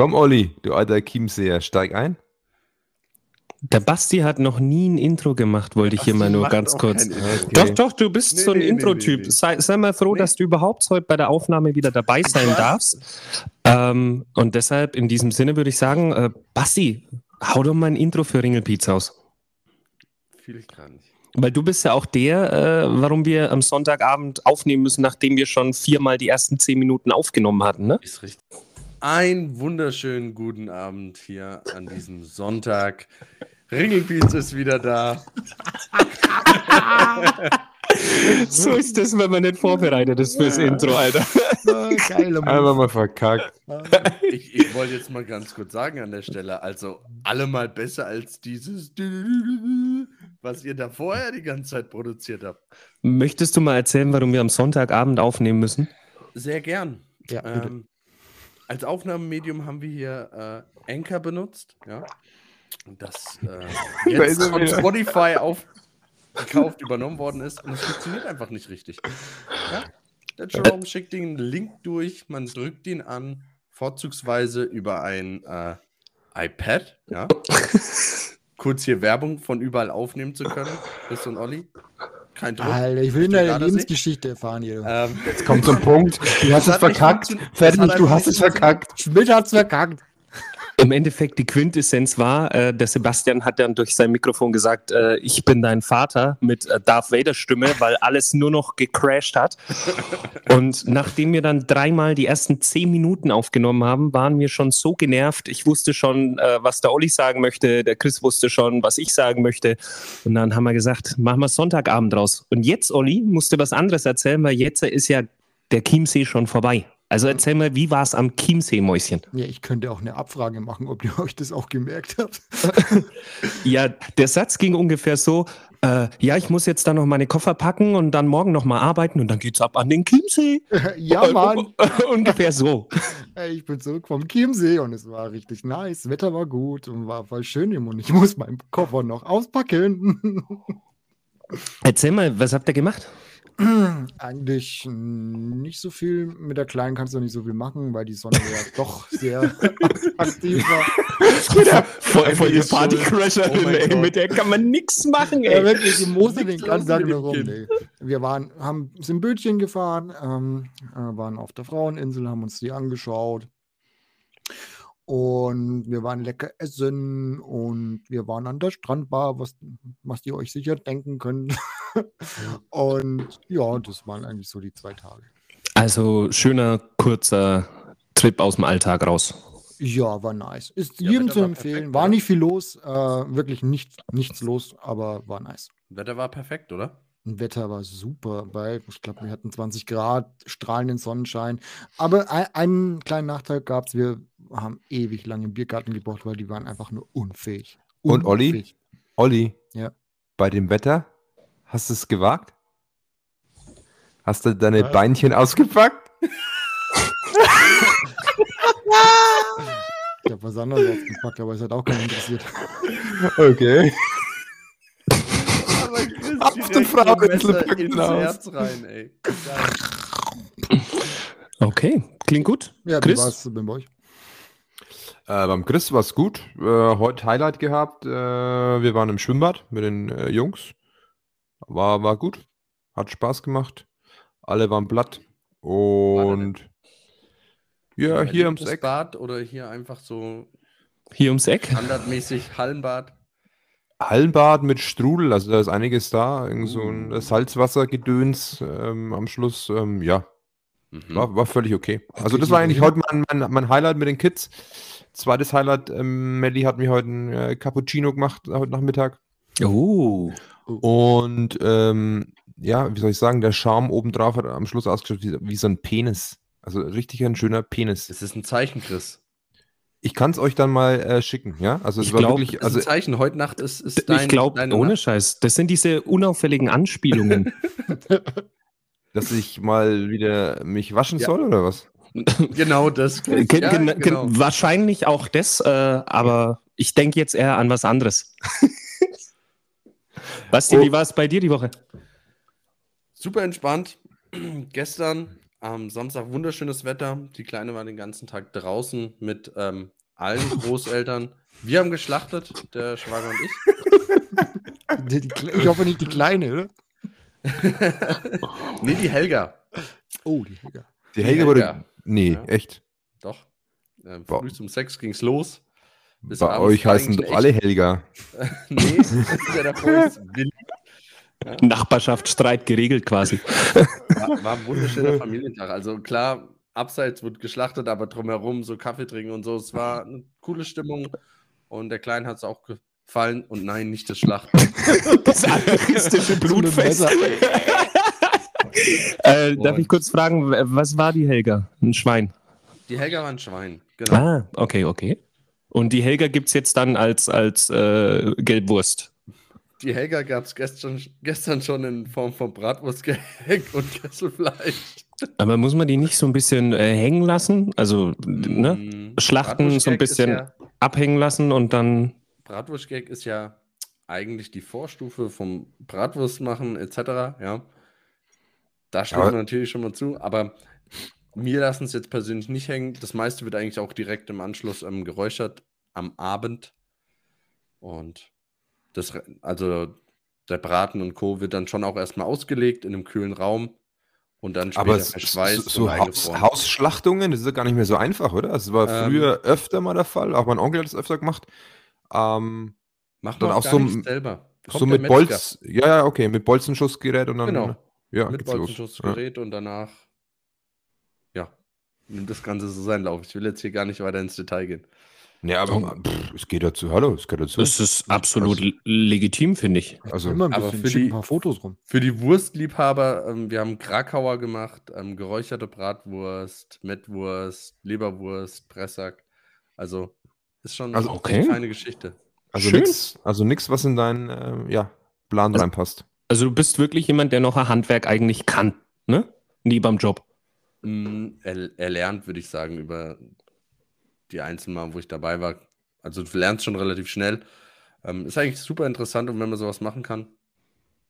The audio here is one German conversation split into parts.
Komm, Olli, du alter Chiemseher, steig ein. Der Basti hat noch nie ein Intro gemacht, wollte ich hier mal nur ganz kurz. Doch, doch, du bist Nee, so ein nee, Intro-Typ. nee, nee. Sei, sei mal froh, Nee. dass du überhaupt heute bei der Aufnahme wieder dabei sein darfst. Ähm, und deshalb, in diesem Sinne würde ich sagen, äh, Basti, hau doch mal ein Intro für Ringelpizza aus. Fühl ich gar nicht. Weil du bist ja auch der, äh, warum wir am Sonntagabend aufnehmen müssen, nachdem wir schon viermal die ersten zehn Minuten aufgenommen hatten, ne? Ist richtig. Einen wunderschönen guten Abend hier an diesem Sonntag. Ringelpiez ist wieder da. So ist das, wenn man nicht vorbereitet ist fürs Intro, Alter. Geile Einfach mal verkackt. Ich, ich wollte jetzt mal ganz kurz sagen an der Stelle, also allemal besser als dieses, was ihr da vorher die ganze Zeit produziert habt. Möchtest du mal erzählen, warum wir am Sonntagabend aufnehmen müssen? Sehr gern. Ja. Ähm, als Aufnahmemedium haben wir hier äh, Anchor benutzt, ja. Und das äh, jetzt von. Spotify aufgekauft, übernommen worden ist und es funktioniert einfach nicht richtig. Ja? Der Jerome schickt den Link durch, man drückt ihn an, vorzugsweise über ein äh, iPad, ja. Kurz hier Werbung von überall aufnehmen zu können. Chris und Olli. Kein Druck. Alter, ich will du deine? Lebensgeschichte erfahren hier. Ähm, Kommt zum Punkt. Du hast es hat verkackt. Fertig, hat du hast es verkackt. Schmidt hat's verkackt. Im Endeffekt, die Quintessenz war, äh, der Sebastian hat dann durch sein Mikrofon gesagt, äh, ich bin dein Vater mit äh, Darth Vader Stimme, weil alles nur noch gecrashed hat. Und nachdem wir dann dreimal die ersten zehn Minuten aufgenommen haben, waren wir schon so genervt. Ich wusste schon, äh, was der Olli sagen möchte, der Chris wusste schon, was ich sagen möchte. Und dann haben wir gesagt, machen wir Sonntagabend raus. Und jetzt, Olli, musst du was anderes erzählen, weil jetzt ist ja der Chiemsee schon vorbei. Also erzähl mal, wie war es am Chiemsee, Mäuschen? Ja, ich könnte auch eine Abfrage machen, ob ihr euch das auch gemerkt habt. Ja, der Satz ging ungefähr so: äh, Ja, ich muss jetzt dann noch meine Koffer packen und dann morgen noch mal arbeiten und dann geht's ab an den Chiemsee. ja, Mann. ungefähr so. Ich bin zurück vom Chiemsee und es war richtig nice. Wetter war gut und war voll schön und ich muss meinen Koffer noch auspacken. Erzähl mal, was habt ihr gemacht? Eigentlich nicht so viel. Mit der Kleinen kannst du nicht so viel machen, weil die Sonne ja doch sehr aktiv war. Voll, voll die Partycrasherin, Oh ey. Mit der kann man nix machen, Ja, ey. wirklich, die Mose den Nichts ganzen Tag nur rum. Nee. Wir waren, haben, sind Bötchen gefahren, ähm, äh, waren auf der Fraueninsel, haben uns die angeschaut. Und wir waren lecker essen und wir waren an der Strandbar, was, was ihr euch sicher denken könnt. und ja, das waren eigentlich so die zwei Tage. Also schöner, kurzer Trip aus dem Alltag raus. Ja, war nice. Ist Ja, jedem Wetter zu war empfehlen. perfekt, war nicht viel los, äh, wirklich nichts, nichts los, aber war nice. Wetter war perfekt, oder? Wetter war super, weil ich glaube, wir hatten 20 Grad, strahlenden Sonnenschein. Aber ein, einen kleinen Nachteil gab es, wir haben ewig lange im Biergarten gebraucht, weil die waren einfach nur unfähig. Und Olli? Unfähig. Olli, Ja. bei dem Wetter, hast du es gewagt? Hast du deine Ja. Beinchen ausgepackt? Ich habe was anderes ausgepackt, aber es hat auch keinen interessiert. Okay. Fraueninsel Messer packen ins aus. Herz rein, ey. Okay, klingt gut. Ja, wie Chris? war es bei euch? Äh, beim Chris war es gut. Äh, heute Highlight gehabt. Äh, wir waren im Schwimmbad mit den äh, Jungs. War, war gut. Hat Spaß gemacht. Alle waren platt. Und ja, hier ums Eck. Bad oder hier einfach so Hier ums Eck. standardmäßig Hallenbad. Hallenbad mit Strudel, also da ist einiges da. Irgend so ein Uh. Salzwassergedöns ähm, am Schluss. Ähm, ja, Mhm. war, war völlig okay. Also das war eigentlich heute mein, mein, mein Highlight mit den Kids. Zweites Highlight, ähm, Melli hat mir heute ein äh, Cappuccino gemacht, äh, heute Nachmittag. Oh. Und ähm, ja, wie soll ich sagen, der Charme obendrauf hat am Schluss ausgeschaut wie, wie so ein Penis. Also richtig ein schöner Penis. Das ist ein Zeichen, Chris. Ich kann es euch dann mal äh, schicken, ja? Also es Ich war glaub, wirklich, Das ist also ein Zeichen. Heute Nacht ist, ist dein. ich glaube, ohne Nacht. Scheiß, das sind diese unauffälligen Anspielungen. dass ich mal wieder mich waschen Ja. soll oder was? Genau das. Chris. Ja, gen- genau. Wahrscheinlich auch das, äh, aber ich denke jetzt eher an was anderes. Basti, Oh. wie war es bei dir die Woche? Super entspannt. Gestern am Samstag wunderschönes Wetter. Die Kleine war den ganzen Tag draußen mit ähm, allen Großeltern. Wir haben geschlachtet, der Schwager und ich. Die, die, ich hoffe nicht die Kleine, oder? nee, die Helga. Oh, die Helga. Die Helge wurde. Helga. Nee, Ja. echt. Doch. Ähm, Boah. früh zum Sex ging's los. Bis Bei euch heißen doch alle Helga. nee, der davor ist Willi. Nachbarschaftsstreit geregelt quasi. War, war ein wunderschöner Familientag. Also klar, abseits wird geschlachtet, aber drumherum so Kaffee trinken und so. Es war eine coole Stimmung und der Kleinen hat es auch gefallen. Und nein, nicht das Schlachten. Das anarchistische Blutfest. Äh, darf ich kurz fragen, was war die Helga? Ein Schwein. Die Helga war ein Schwein. Genau. Ah, okay, okay. Und die Helga gibt es jetzt dann als, als äh, Gelbwurst. Die Helga gab es gestern, gestern schon in Form von Bratwurstgehäck und Kesselfleisch. Aber muss man die nicht so ein bisschen äh, hängen lassen? Also, ne? Mm, Schlachten so ein bisschen Ja, abhängen lassen und dann. Bratwurstgehäck ist ja eigentlich die Vorstufe vom Bratwurstmachen etc. Ja. Da stimmt man natürlich schon mal zu, aber mir lassen es jetzt persönlich nicht hängen. Das meiste wird eigentlich auch direkt im Anschluss ähm, geräuchert am Abend. Und das, also der Braten und Co. wird dann schon auch erstmal ausgelegt in einem kühlen Raum und dann später Aber so, verschweißt so und Haus. Hausschlachtungen, das ist ja gar nicht mehr so einfach, oder? Das war Ähm, früher öfter mal der Fall. Auch mein Onkel hat das öfter gemacht. Ähm, Macht dann man auch auch so selber. so Kommt mit der Metzger. Bolz. Ja, ja, okay, mit Bolzenschussgerät und dann. Genau. Ja, mit los. Ja. Bolzenschussgerät und danach, ja, nimmt das Ganze so seinen Lauf. Ich will jetzt hier gar nicht weiter ins Detail gehen. Nee, aber pff, es geht dazu. Hallo, es geht dazu. Das ist absolut l- legitim, finde ich. Also, Immer ein aber bisschen, für die- ein paar Fotos rum. Für die Wurstliebhaber, ähm, wir haben Krakauer gemacht, ähm, geräucherte Bratwurst, Mettwurst, Leberwurst, Pressack. Also ist schon Also, eine okay. feine Geschichte. also nichts, also nix, was in deinen äh, ja, Plan Also- reinpasst. Also, du bist wirklich jemand, der noch ein Handwerk eigentlich kann, ne? Nie beim Job. Mm, er, erlernt, würde ich sagen, über die einzelnen Mal, wo ich dabei war. Also du lernst schon relativ schnell. Ähm, ist eigentlich super interessant und wenn man sowas machen kann,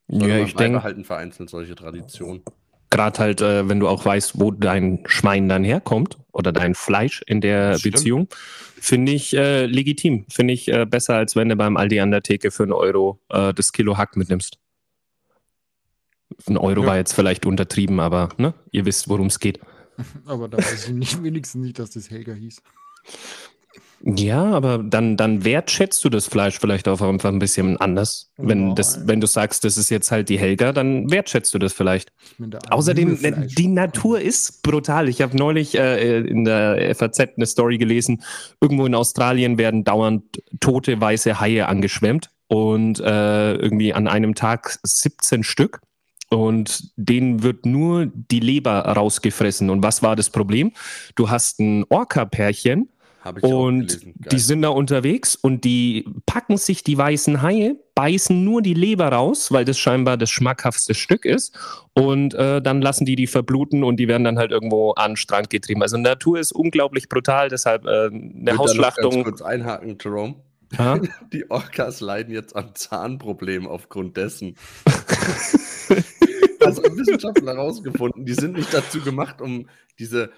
sollte Ja, man ich denke, beibehalten vereinzelt solche Traditionen. gerade halt, äh, wenn du auch weißt, wo dein Schwein dann herkommt oder dein Fleisch in der. Beziehung, finde ich äh, legitim. Finde ich äh, besser, als wenn du beim Aldi an der Theke für einen Euro äh, das Kilo Hack mitnimmst. Ein Euro Ja. war jetzt vielleicht untertrieben, aber ne, ihr wisst, worum es geht. Aber da weiß ich nicht, wenigstens nicht, dass das Helga hieß. Ja, aber dann, dann wertschätzt du das Fleisch vielleicht auch einfach ein bisschen anders. Wenn, Ja. das, wenn du sagst, das ist jetzt halt die Helga, dann wertschätzt du das vielleicht. Außerdem, Fleisch. die Natur ist brutal. Ich habe neulich äh, in der FAZ eine Story gelesen. Irgendwo in Australien werden dauernd tote weiße Haie angeschwemmt und äh, irgendwie an einem Tag 17 Stück. Und denen wird nur die Leber rausgefressen. Und was war das Problem? Du hast ein Orca-Pärchen, Habe ich auch und die sind da unterwegs und die packen sich die weißen Haie, beißen nur die Leber raus, weil das scheinbar das schmackhaftste Stück ist. Und äh, dann lassen die die verbluten und die werden dann halt irgendwo an den Strand getrieben. Also Natur ist unglaublich brutal, deshalb äh, eine noch Ganz Hausschlachtung. kurz einhaken, Jerome. Ja? Die Orcas leiden jetzt an Zahnproblemen aufgrund dessen. also Wissenschaftler herausgefunden, die sind nicht dazu gemacht, um diese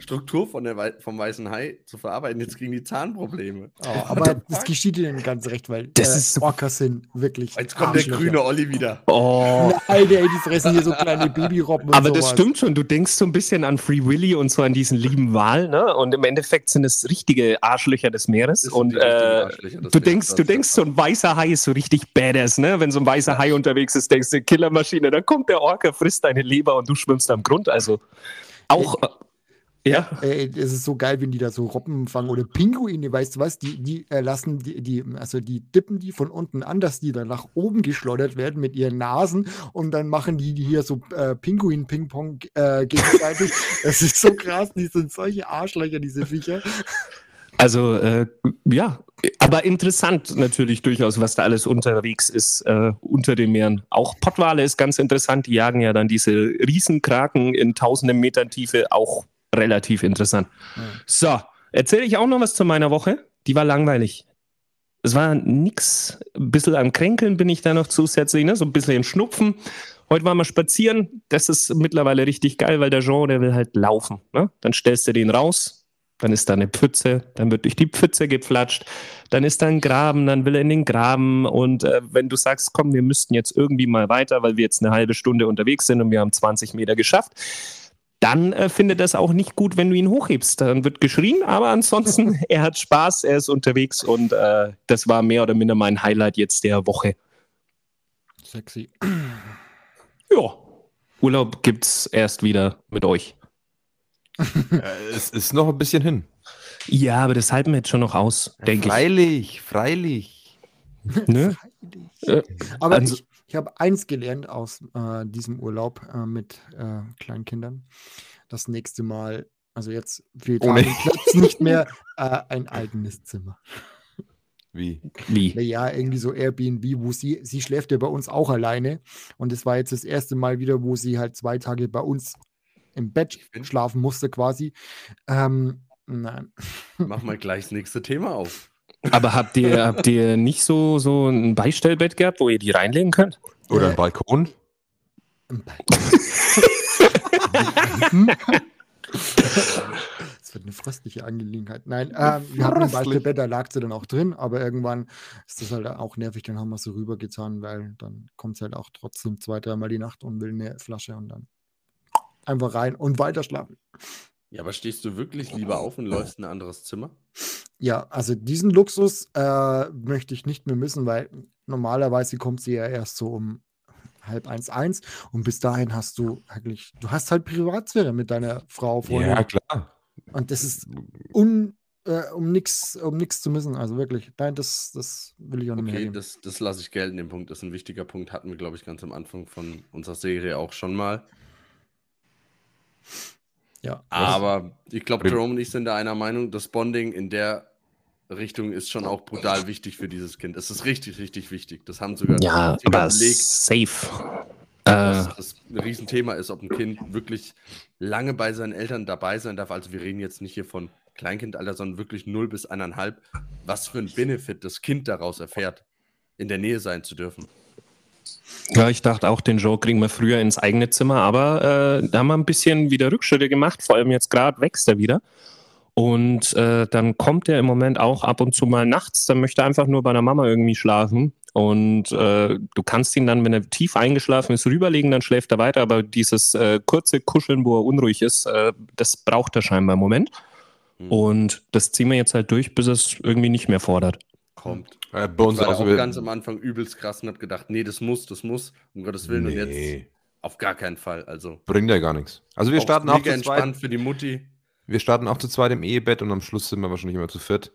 Struktur von der Wei vom weißen Hai zu verarbeiten. Jetzt kriegen die Zahnprobleme. Oh, aber das geschieht ihnen ganz recht, weil Das äh, ist so- Orcas sind wirklich. Jetzt kommt der grüne Olli wieder. Oh. Alter, ey, die fressen hier so kleine Babyrobben. Aber das sowas. stimmt schon. Du denkst so ein bisschen an Free Willy und so an diesen lieben Wal, ne? Und im Endeffekt sind es richtige Arschlöcher des Meeres. Das und äh, Arschlöcher des du Meeres, denkst, das du denkst, so ein weißer Hai ist so richtig badass, ne? Wenn so ein weißer Hai unterwegs ist, denkst du, Killermaschine, dann kommt der Orca, frisst deine Leber und du schwimmst am Grund. Also auch. Äh, ja. Ey, es ist so geil, wenn die da so Robben fangen oder Pinguine, weißt du was? Die, die äh, lassen die, die, also die dippen die von unten an, dass die dann nach oben geschleudert werden mit ihren Nasen und dann machen die, hier so äh, Pinguin-Ping-Pong äh, gegenseitig. das ist so krass, die sind solche Arschlöcher, diese Viecher. Also, äh, ja, aber interessant natürlich durchaus, was da alles unterwegs ist äh, unter den Meeren. Auch Pottwale ist ganz interessant. Die jagen ja dann diese Riesenkraken in tausenden Metern Tiefe. Auch relativ interessant. Ja. So, erzähle ich auch noch was zu meiner Woche. Die war langweilig. Es war nix. Ein bisschen am Kränkeln bin ich da noch zusätzlich, ne? so ein bisschen im Schnupfen. Heute waren wir spazieren. Das ist mittlerweile richtig geil, weil der Jean, der will halt laufen. Ne? Dann stellst du den raus, dann ist da eine Pfütze, dann wird durch die Pfütze geflatscht, dann ist da ein Graben, dann will er in den Graben und äh, wenn du sagst, komm, wir müssten jetzt irgendwie mal weiter, weil wir jetzt eine halbe Stunde unterwegs sind und wir haben 20 Meter geschafft, dann äh, findet er es auch nicht gut, wenn du ihn hochhebst. Dann wird geschrien, aber ansonsten, er hat Spaß, er ist unterwegs und äh, das war mehr oder minder mein Highlight jetzt der Woche. Sexy. Ja, Urlaub gibt's erst wieder mit euch. Äh, es ist noch ein bisschen hin. Ja, aber das halten wir jetzt schon noch aus, denke ich. Freilich, freilich. Ne? Äh, Aber also- ich, ich habe eins gelernt aus äh, diesem Urlaub äh, mit äh, Kleinkindern. Das nächste Mal, also jetzt fehlt Ohne- am Platz nicht mehr äh, ein eigenes Zimmer. Wie? Wie? Naja, irgendwie so Airbnb, wo sie, sie schläft ja bei uns auch alleine. Und es war jetzt das erste Mal wieder, wo sie halt zwei Tage bei uns im Bett schlafen musste quasi. Ähm, nein. Mach mal gleich das nächste Thema auf. Aber habt ihr, habt ihr nicht so, so ein Beistellbett gehabt, wo ihr die reinlegen könnt? Oder ein Balkon? Bett. Hm? Das wird eine fröstliche Angelegenheit. Nein, ähm, wir hatten ein. Beispielbett, da lag sie dann auch drin, aber irgendwann ist das halt auch nervig, dann haben wir sie rübergetan, weil dann kommt es halt auch trotzdem zwei, dreimal die Nacht und will eine Flasche und dann einfach rein und weiter schlafen. Ja, aber stehst du wirklich lieber auf und läufst in ein anderes Zimmer? Ja, also diesen Luxus äh, möchte ich nicht mehr missen, weil normalerweise kommt sie ja erst so um halb eins, eins und bis dahin hast du eigentlich, du hast halt Privatsphäre mit deiner Frau, Freundin. Ja, klar. Und das ist un, äh, um nichts um nix zu missen. Also wirklich. Nein, das, das will ich auch nicht mehr. Okay, das, das lasse ich gelten, den Punkt. Das ist ein wichtiger Punkt. Hatten wir, glaube ich, ganz am Anfang von unserer Serie auch schon mal. Ja. Aber ich glaube, Jerome und ich sind da einer Meinung, das Bonding in der Richtung ist schon auch brutal wichtig für dieses Kind. Es ist richtig, richtig wichtig. Das haben sogar Ja, aber belegt, safe. dass Äh, das ein Riesenthema ist, ob ein Kind wirklich lange bei seinen Eltern dabei sein darf. Also wir reden jetzt nicht hier von Kleinkindalter, sondern wirklich 0 bis 1,5. Was für ein Benefit das Kind daraus erfährt, in der Nähe sein zu dürfen. Ja, ich dachte auch, den Joe kriegen wir früher ins eigene Zimmer, aber äh, da haben wir ein bisschen wieder Rückschritte gemacht. Vor allem jetzt gerade wächst er wieder. Und äh, dann kommt er im Moment auch ab und zu mal nachts, dann möchte er einfach nur bei der Mama irgendwie schlafen. Und äh, du kannst ihn dann, wenn er tief eingeschlafen ist, rüberlegen, dann schläft er weiter. Aber dieses äh, kurze Kuscheln, wo er unruhig ist, äh, das braucht er scheinbar im Moment. Hm. Und das ziehen wir jetzt halt durch, bis es irgendwie nicht mehr fordert. Kommt. Äh, bei uns Ich war da auch auch ganz am Anfang übelst krass und hab gedacht, nee, das muss, das muss, um Gottes Willen. Und jetzt nee, auf gar keinen Fall. Also bringt ja gar nichts. Also wir starten auch zu zweit. entspannt für die Mutti. Wir starten auch zu zweit im Ehebett und am Schluss sind wir wahrscheinlich immer zu viert.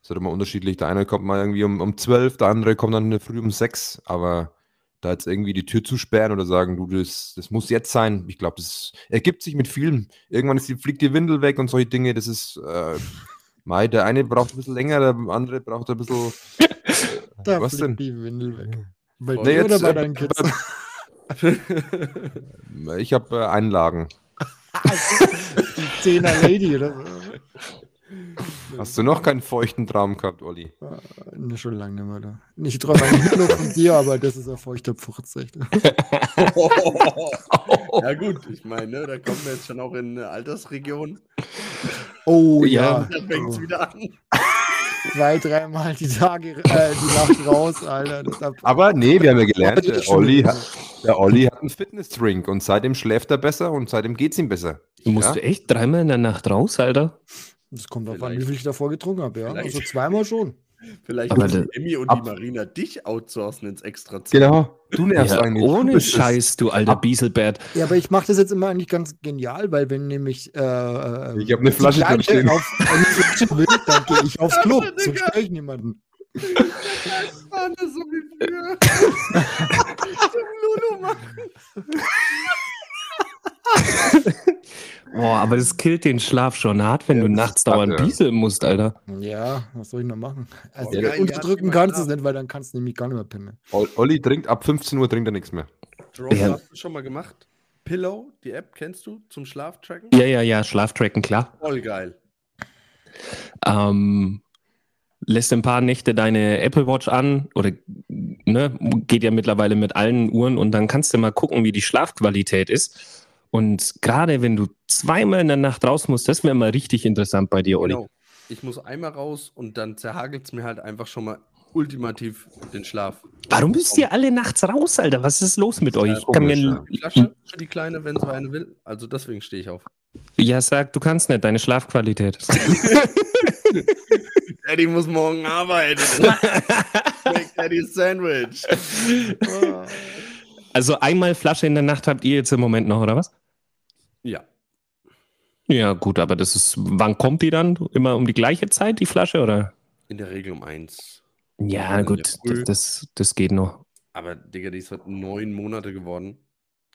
Das ist immer unterschiedlich. Der eine kommt mal irgendwie um, um 12, der andere kommt dann in der Früh um 6. Aber da jetzt irgendwie die Tür zusperren oder sagen, du, das, das muss jetzt sein, ich glaube, das ergibt sich mit vielen. Irgendwann ist die, fliegt die Windel weg und solche Dinge. Das ist, äh, Mei, der eine braucht ein bisschen länger, der andere braucht ein bisschen. Da was fliegt denn? die Windel weg. Bei Nee, dir jetzt, oder bei äh, deinen Kids? Ich habe äh, Einlagen. die Zehner Lady oder. Hast du noch keinen feuchten Traum gehabt, Olli? Ne, schon lange nicht mehr da. Ich träume eigentlich nur von dir, aber das ist ein feuchter Furz, echt. ja gut, ich meine, ne, da kommen wir jetzt schon auch in eine Altersregion. Oh Ja. ja. Da fängt es wieder an. Zwei, dreimal die Tage, äh, die Nacht raus, Alter. Aber nee, wir haben ja gelernt, der Olli, hat, der Olli hat einen Fitnessdrink und seitdem schläft er besser und seitdem geht es ihm besser. Du musst Ja? echt dreimal in der Nacht raus, Alter. Das kommt darauf an, wie viel ich davor getrunken habe, ja. Vielleicht. Also zweimal schon. Vielleicht Aber müssen Emmy und die Marina dich outsourcen ins Extrazimmer. Genau, du nervst Ja, eigentlich. Du ohne. Scheiß, du alter Bieselbert. Ja, aber ich mache das jetzt immer eigentlich ganz genial, weil wenn nämlich äh, äh, Ich hab eine Flasche drin stehen. auf will, dann gehe ich aufs Klo. So störe ich niemanden. Das ist so wie früher. Zum Lulu machen. Boah, aber das killt den Schlaf schon hart, wenn Ja, du nachts dauernd ja. bieseln musst, Alter. Ja, was soll ich noch machen? Also geil, unterdrücken ja, kannst du es nicht, weil dann kannst du nämlich gar nicht mehr pinnen. Ol- Olli trinkt ab 15 Uhr trinkt er nichts mehr. Jerome, Ja. hast du schon mal gemacht? Pillow, die App kennst du zum Schlaftracken? Ja, ja, ja, Schlaftracken, klar. Voll geil. Ähm, lässt ein paar Nächte deine Apple Watch an oder ne, geht ja mittlerweile mit allen Uhren und dann kannst du mal gucken, wie die Schlafqualität ist. Und gerade wenn du zweimal in der Nacht raus musst, das wäre mal richtig interessant bei dir, Olli. Genau. Ich muss einmal raus und dann zerhagelt es mir halt einfach schon mal ultimativ den Schlaf. Warum müsst ihr alle nachts raus, Alter? Was ist los mit euch? Ich kann komisch, mir. Die Flasche für die Kleine, wenn sie eine will. Also deswegen stehe ich auf. ja, sag, du kannst nicht, deine Schlafqualität. Daddy muss morgen arbeiten. Make Daddy Sandwich. Also einmal Flasche in der Nacht habt ihr jetzt im Moment noch, oder was? ja. Ja, gut, aber das ist, wann kommt die dann? Immer um die gleiche Zeit, die Flasche, oder? In der Regel um eins. Ja, gut, das, das, das geht noch. Aber, Digga, die ist heute neun Monate geworden.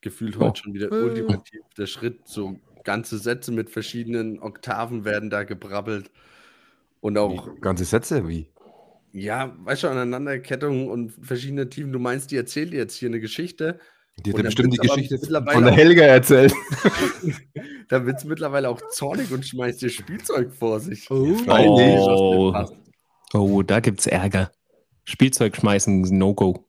Gefühlt Oh. heute schon wieder Äh. ultimativ der Schritt. So ganze Sätze mit verschiedenen Oktaven werden da gebrabbelt. Und auch, Ganze Sätze, wie? Ja, weißt du, Aneinanderkettung und verschiedene Tiefen. Du meinst, die erzählt jetzt hier eine Geschichte. Die hat ja bestimmt die Geschichte von der Helga erzählt. Da wird es mittlerweile auch zornig und schmeißt dir Spielzeug vor sich. Oh. Oh. Oh, da gibt's Ärger. Spielzeug schmeißen, No-Go.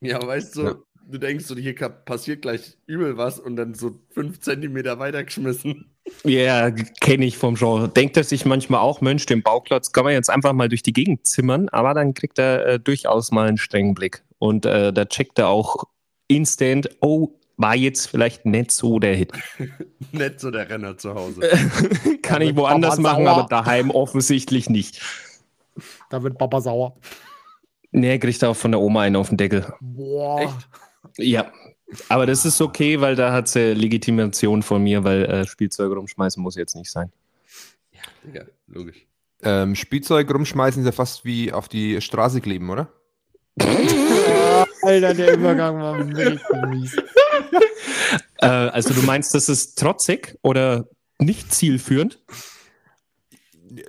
Ja, weißt du, Ja. du denkst so, hier passiert gleich übel was und dann so fünf Zentimeter weitergeschmissen. Ja, kenne ich vom Genre. Denkt er sich manchmal auch, Mensch, den Bauklotz kann man jetzt einfach mal durch die Gegend zimmern, aber dann kriegt er äh, durchaus mal einen strengen Blick. Und äh, da checkt er auch instant, oh, war jetzt vielleicht nicht so der Hit. Nicht so der Renner zu Hause. kann ich woanders machen, sauer. aber daheim offensichtlich nicht. Da wird Papa sauer. Nee, kriegt er auch von der Oma einen auf den Deckel. Boah. Echt? Ja. Aber das ist okay, weil da hat sie Legitimation von mir, weil äh, Spielzeug rumschmeißen muss jetzt nicht sein. Digga, logisch. Ähm, Spielzeug rumschmeißen ist ja fast wie auf die Straße kleben, oder? Alter, der Übergang war richtig mies. Äh, also du meinst, das ist trotzig oder nicht zielführend?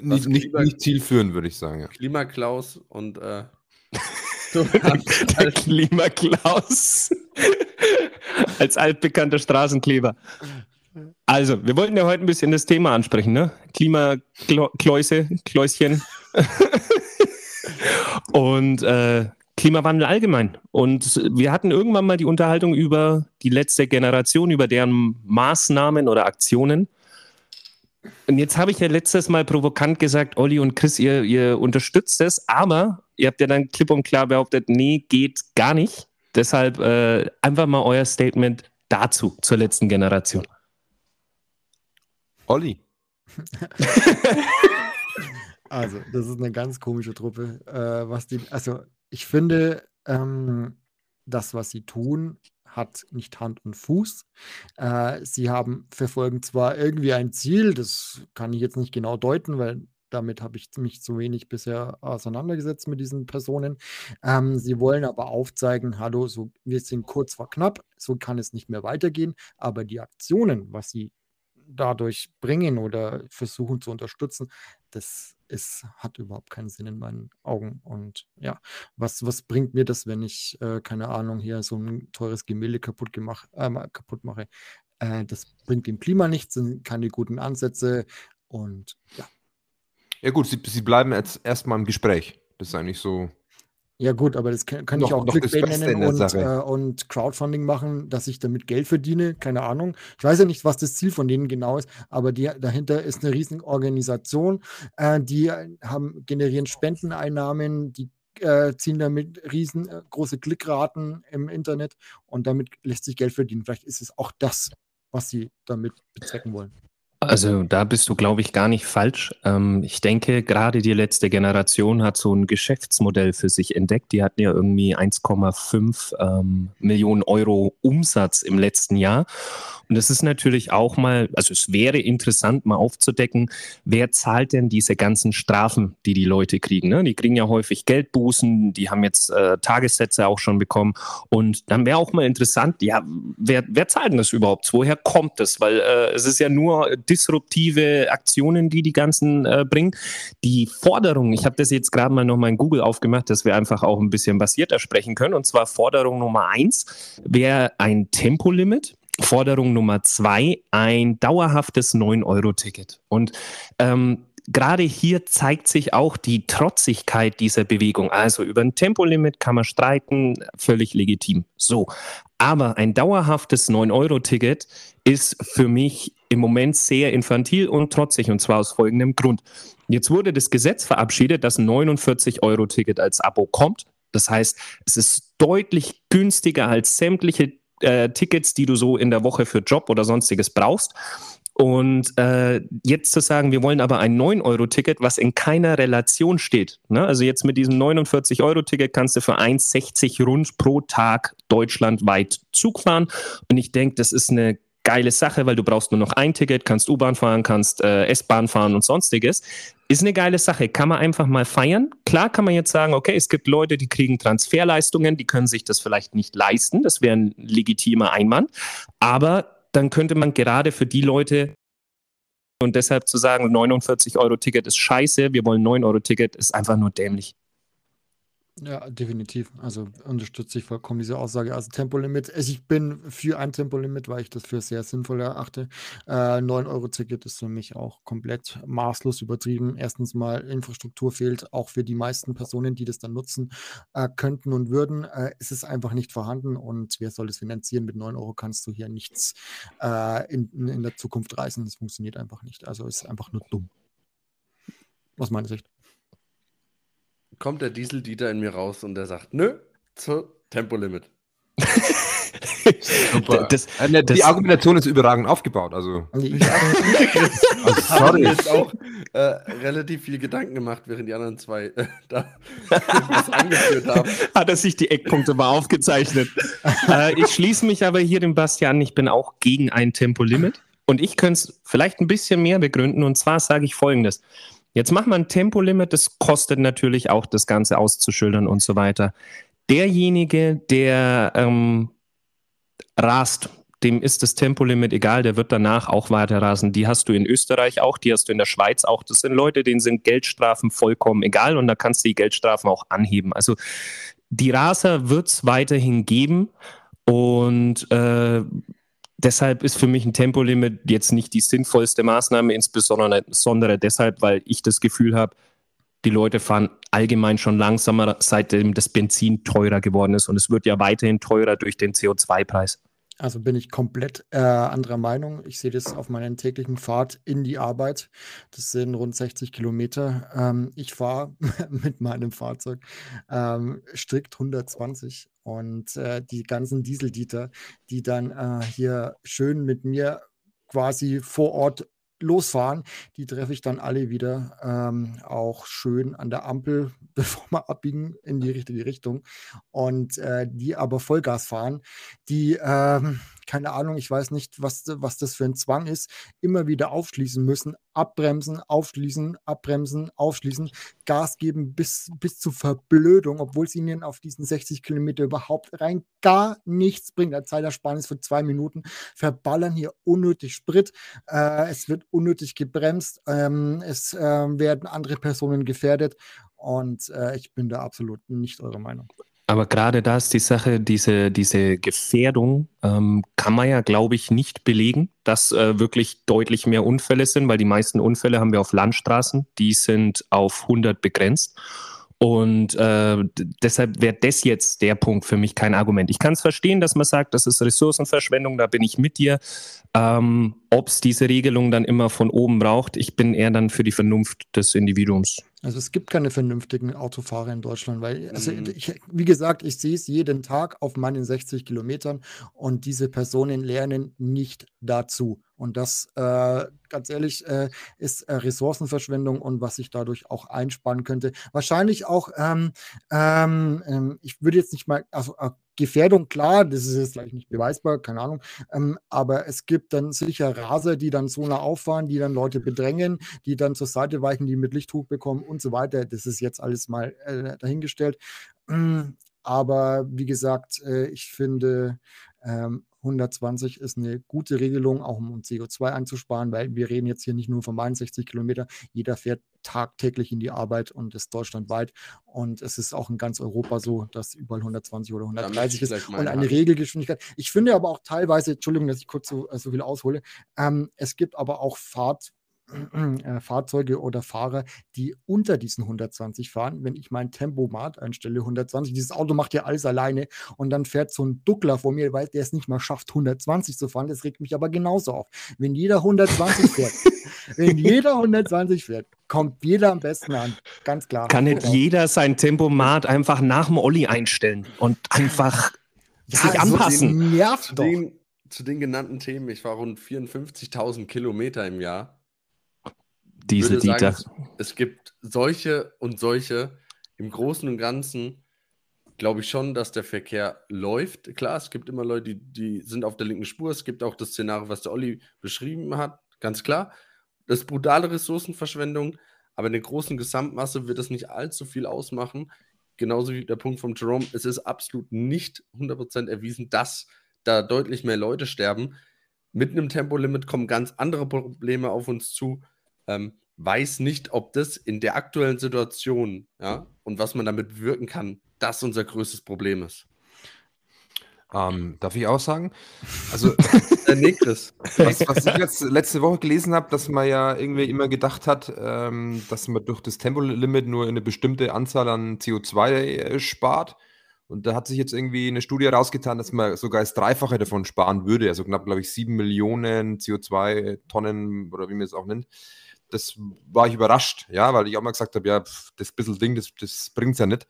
Nicht, nicht, nicht zielführend, würde ich sagen. Ja. Klimaklaus und äh, Der Klimaklaus. Als altbekannter Straßenkleber. Also, wir wollten ja heute ein bisschen das Thema ansprechen, ne? Klimakläuse, Kläuschen. Und äh, Klimawandel allgemein. Und wir hatten irgendwann mal die Unterhaltung über die letzte Generation, über deren Maßnahmen oder Aktionen. Und jetzt habe ich ja letztes Mal provokant gesagt, Olli und Chris, ihr, ihr unterstützt es, aber ihr habt ja dann klipp und klar behauptet, nee, geht gar nicht. Deshalb äh, einfach mal euer Statement dazu, zur letzten Generation. Olli. Also, das ist eine ganz komische Truppe. Äh, was die, also, ich finde, ähm, das, was sie tun, hat nicht Hand und Fuß. Äh, sie haben, verfolgen zwar irgendwie ein Ziel, das kann ich jetzt nicht genau deuten, weil damit habe ich mich zu wenig bisher auseinandergesetzt mit diesen Personen. Ähm, sie wollen aber aufzeigen, hallo, so, wir sind kurz vor knapp, so kann es nicht mehr weitergehen, aber die Aktionen, was sie dadurch bringen oder versuchen zu unterstützen, das ist, hat überhaupt keinen Sinn in meinen Augen. Und ja, was, was bringt mir das, wenn ich, äh, keine Ahnung, hier so ein teures Gemälde kaputt, gemach, äh, kaputt mache? Äh, das bringt dem Klima nichts, sind keine guten Ansätze. Und ja, Ja gut, sie, sie bleiben jetzt erstmal im Gespräch. Das ist eigentlich so. ja gut, aber das kann, kann ich Noch- auch Clickbait nennen und, äh, und Crowdfunding machen, dass ich damit Geld verdiene, keine Ahnung. Ich weiß ja nicht, was das Ziel von denen genau ist, aber die, dahinter ist eine riesen Organisation, äh, die haben, generieren Spendeneinnahmen, die äh, ziehen damit riesen äh, große Klickraten im Internet und damit lässt sich Geld verdienen. Vielleicht ist es auch das, was sie damit bezwecken wollen. Also da bist du, glaube ich, gar nicht falsch. Ähm, ich denke, gerade die letzte Generation hat so ein Geschäftsmodell für sich entdeckt. Die hatten ja irgendwie 1,5 ähm, Millionen Euro Umsatz im letzten Jahr. Und es ist natürlich auch mal, also es wäre interessant, mal aufzudecken, wer zahlt denn diese ganzen Strafen, die die Leute kriegen. Ne? Die kriegen ja häufig Geldbußen, die haben jetzt äh, Tagessätze auch schon bekommen. Und dann wäre auch mal interessant, ja, wer, wer zahlt denn das überhaupt? Woher kommt das? Weil äh, es ist ja nur disruptive Aktionen, die die ganzen äh, bringen. Die Forderung, ich habe das jetzt gerade mal nochmal in Google aufgemacht, dass wir einfach auch ein bisschen basierter sprechen können. Und zwar Forderung Nummer eins wäre ein Tempolimit. Forderung Nummer zwei, ein dauerhaftes 9-Euro-Ticket. Und ähm, gerade hier zeigt sich auch die Trotzigkeit dieser Bewegung. Also über ein Tempolimit kann man streiten, völlig legitim. So. Aber ein dauerhaftes 9-Euro-Ticket ist für mich im Moment sehr infantil und trotzig und zwar aus folgendem Grund. Jetzt wurde das Gesetz verabschiedet, dass ein 49-Euro-Ticket als Abo kommt. Das heißt, es ist deutlich günstiger als sämtliche äh, Tickets, die du so in der Woche für Job oder sonstiges brauchst. Und äh, jetzt zu sagen, wir wollen aber ein 9-Euro-Ticket, was in keiner Relation steht. Ne? Also jetzt mit diesem 49-Euro-Ticket kannst du für 1,60 rund pro Tag deutschlandweit Zug fahren. Und ich denke, das ist eine geile Sache, weil du brauchst nur noch ein Ticket, kannst U-Bahn fahren, kannst äh, S-Bahn fahren und sonstiges. Ist eine geile Sache, kann man einfach mal feiern. Klar kann man jetzt sagen, okay, es gibt Leute, die kriegen Transferleistungen, die können sich das vielleicht nicht leisten, das wäre ein legitimer Einwand. Aber dann könnte man gerade für die Leute und deshalb zu sagen, 49 Euro Ticket ist scheiße, wir wollen 9 Euro Ticket, ist einfach nur dämlich. Ja, definitiv. Also unterstütze ich vollkommen diese Aussage. Also Tempolimit, also ich bin für ein Tempolimit, weil ich das für sehr sinnvoll erachte. Äh, 9-Euro-Ticket ist für mich auch komplett maßlos übertrieben. Erstens mal, Infrastruktur fehlt auch für die meisten Personen, die das dann nutzen äh, könnten und würden. Äh, es ist einfach nicht vorhanden und wer soll das finanzieren? Mit 9 Euro kannst du hier nichts äh, in, in der Zukunft reißen. Das funktioniert einfach nicht. Also ist einfach nur dumm. Aus meiner Sicht kommt der Diesel-Dieter in mir raus und der sagt, nö, zu Tempolimit. Super. Das, äh, die Argumentation ist überragend aufgebaut. Also, also sorry. Ich jetzt auch äh, relativ viel Gedanken gemacht, während die anderen zwei äh, da was angeführt haben. Hat er sich die Eckpunkte mal aufgezeichnet. äh, ich schließe mich aber hier dem Bastian. Ich bin auch gegen ein Tempolimit. Und ich könnte es vielleicht ein bisschen mehr begründen. Und zwar sage ich folgendes. Jetzt macht man ein Tempolimit, das kostet natürlich auch das Ganze auszuschildern und so weiter. Derjenige, der ähm, rast, dem ist das Tempolimit egal, der wird danach auch weiter rasen. Die hast du in Österreich auch, die hast du in der Schweiz auch. Das sind Leute, denen sind Geldstrafen vollkommen egal und da kannst du die Geldstrafen auch anheben. Also die Raser wird es weiterhin geben und äh, deshalb ist für mich ein Tempolimit jetzt nicht die sinnvollste Maßnahme, insbesondere deshalb, weil ich das Gefühl habe, die Leute fahren allgemein schon langsamer, seitdem das Benzin teurer geworden ist. Und es wird ja weiterhin teurer durch den CO2-Preis. Also bin ich komplett äh, anderer Meinung. Ich sehe das auf meiner täglichen Fahrt in die Arbeit. Das sind rund 60 Kilometer. Ähm, ich fahre mit meinem Fahrzeug ähm, strikt 120 und äh, die ganzen Dieseldieter, die dann äh, hier schön mit mir quasi vor Ort losfahren, die treffe ich dann alle wieder ähm, auch schön an der Ampel, bevor wir abbiegen in die richtige Richtung. Und äh, die aber Vollgas fahren, die ähm, keine Ahnung, ich weiß nicht, was, was das für ein Zwang ist, immer wieder aufschließen müssen, abbremsen, aufschließen, abbremsen, aufschließen, Gas geben bis, bis zur Verblödung, obwohl es ihnen auf diesen 60 Kilometer überhaupt rein gar nichts bringt. Eine Zeitersparnis für zwei Minuten, verballern hier unnötig Sprit, äh, es wird unnötig gebremst, ähm, es äh, werden andere Personen gefährdet und äh, ich bin da absolut nicht eurer Meinung. Aber gerade da ist die Sache, diese, diese Gefährdung ähm, kann man ja, glaube ich, nicht belegen, dass äh, wirklich deutlich mehr Unfälle sind, weil die meisten Unfälle haben wir auf Landstraßen, die sind auf 100 begrenzt. Und äh, deshalb wäre das jetzt der Punkt für mich kein Argument. Ich kann es verstehen, dass man sagt, das ist Ressourcenverschwendung, da bin ich mit dir. Ähm, Ob es diese Regelung dann immer von oben braucht, ich bin eher dann für die Vernunft des Individuums. Also es gibt keine vernünftigen Autofahrer in Deutschland, weil, also mhm. ich, wie gesagt, ich sehe es jeden Tag auf meinen 60 Kilometern und diese Personen lernen nicht dazu. Und das, äh, ganz ehrlich, äh, ist äh, Ressourcenverschwendung und was ich dadurch auch einsparen könnte. Wahrscheinlich auch, ähm, ähm, ähm ich würde jetzt nicht mal, also äh, Gefährdung, klar, das ist jetzt vielleicht nicht beweisbar, keine Ahnung, ähm, aber es gibt dann sicher Raser, die dann so nah auffahren, die dann Leute bedrängen, die dann zur Seite weichen, die mit Lichttuch bekommen und so weiter. Das ist jetzt alles mal äh, dahingestellt. Aber wie gesagt, äh, ich finde, ähm, 120 ist eine gute Regelung, auch um CO2 einzusparen, weil wir reden jetzt hier nicht nur von 61 Kilometer. Jeder fährt tagtäglich in die Arbeit und ist deutschlandweit. Und es ist auch in ganz Europa so, dass überall 120 oder 130 ist und eine Regelgeschwindigkeit. Ich finde aber auch teilweise, Entschuldigung, dass ich kurz so, äh, so viel aushole, ähm, es gibt aber auch Fahrt, äh, Fahrzeuge oder Fahrer, die unter diesen 120 fahren. Wenn ich mein Tempomat einstelle, 120, dieses Auto macht ja alles alleine und dann fährt so ein Duckler vor mir, weil der es nicht mal schafft, 120 zu fahren. Das regt mich aber genauso auf. Wenn jeder 120 fährt, wenn jeder 120 fährt, kommt jeder am besten an. Ganz klar. Kann nicht jeder sein Tempomat einfach nach dem Olli einstellen und einfach Ja, sich so anpassen? Nervt Zu doch. den, zu den genannten Themen, ich war rund 54.000 Kilometer im Jahr. Diese würde sagen, Dieter. es, es gibt solche und solche. Im Großen und Ganzen glaube ich schon, dass der Verkehr läuft. Klar, es gibt immer Leute, die, die sind auf der linken Spur. Es gibt auch das Szenario, was der Olli beschrieben hat, ganz klar. Das ist brutale Ressourcenverschwendung, aber in der großen Gesamtmasse wird es nicht allzu viel ausmachen. Genauso wie der Punkt von Jerome, es ist absolut nicht 100% erwiesen, dass da deutlich mehr Leute sterben. Mit einem Tempolimit kommen ganz andere Probleme auf uns zu. Ähm, weiß nicht, ob das in der aktuellen Situation ja, und was man damit wirken kann, das unser größtes Problem ist. Ähm, darf ich auch sagen? Also, Äh, nee, Chris. was, was ich jetzt letzte Woche gelesen habe, dass man ja irgendwie immer gedacht hat, ähm, dass man durch das Tempolimit nur eine bestimmte Anzahl an CO2 äh, spart. Und da hat sich jetzt irgendwie eine Studie herausgetan, dass man sogar das Dreifache davon sparen würde. Also knapp, glaube ich, sieben Millionen CO2-Tonnen oder wie man es auch nennt. Das war ich überrascht, ja, weil ich auch mal gesagt habe, ja, das bisschen Ding, das, das bringt es ja nicht.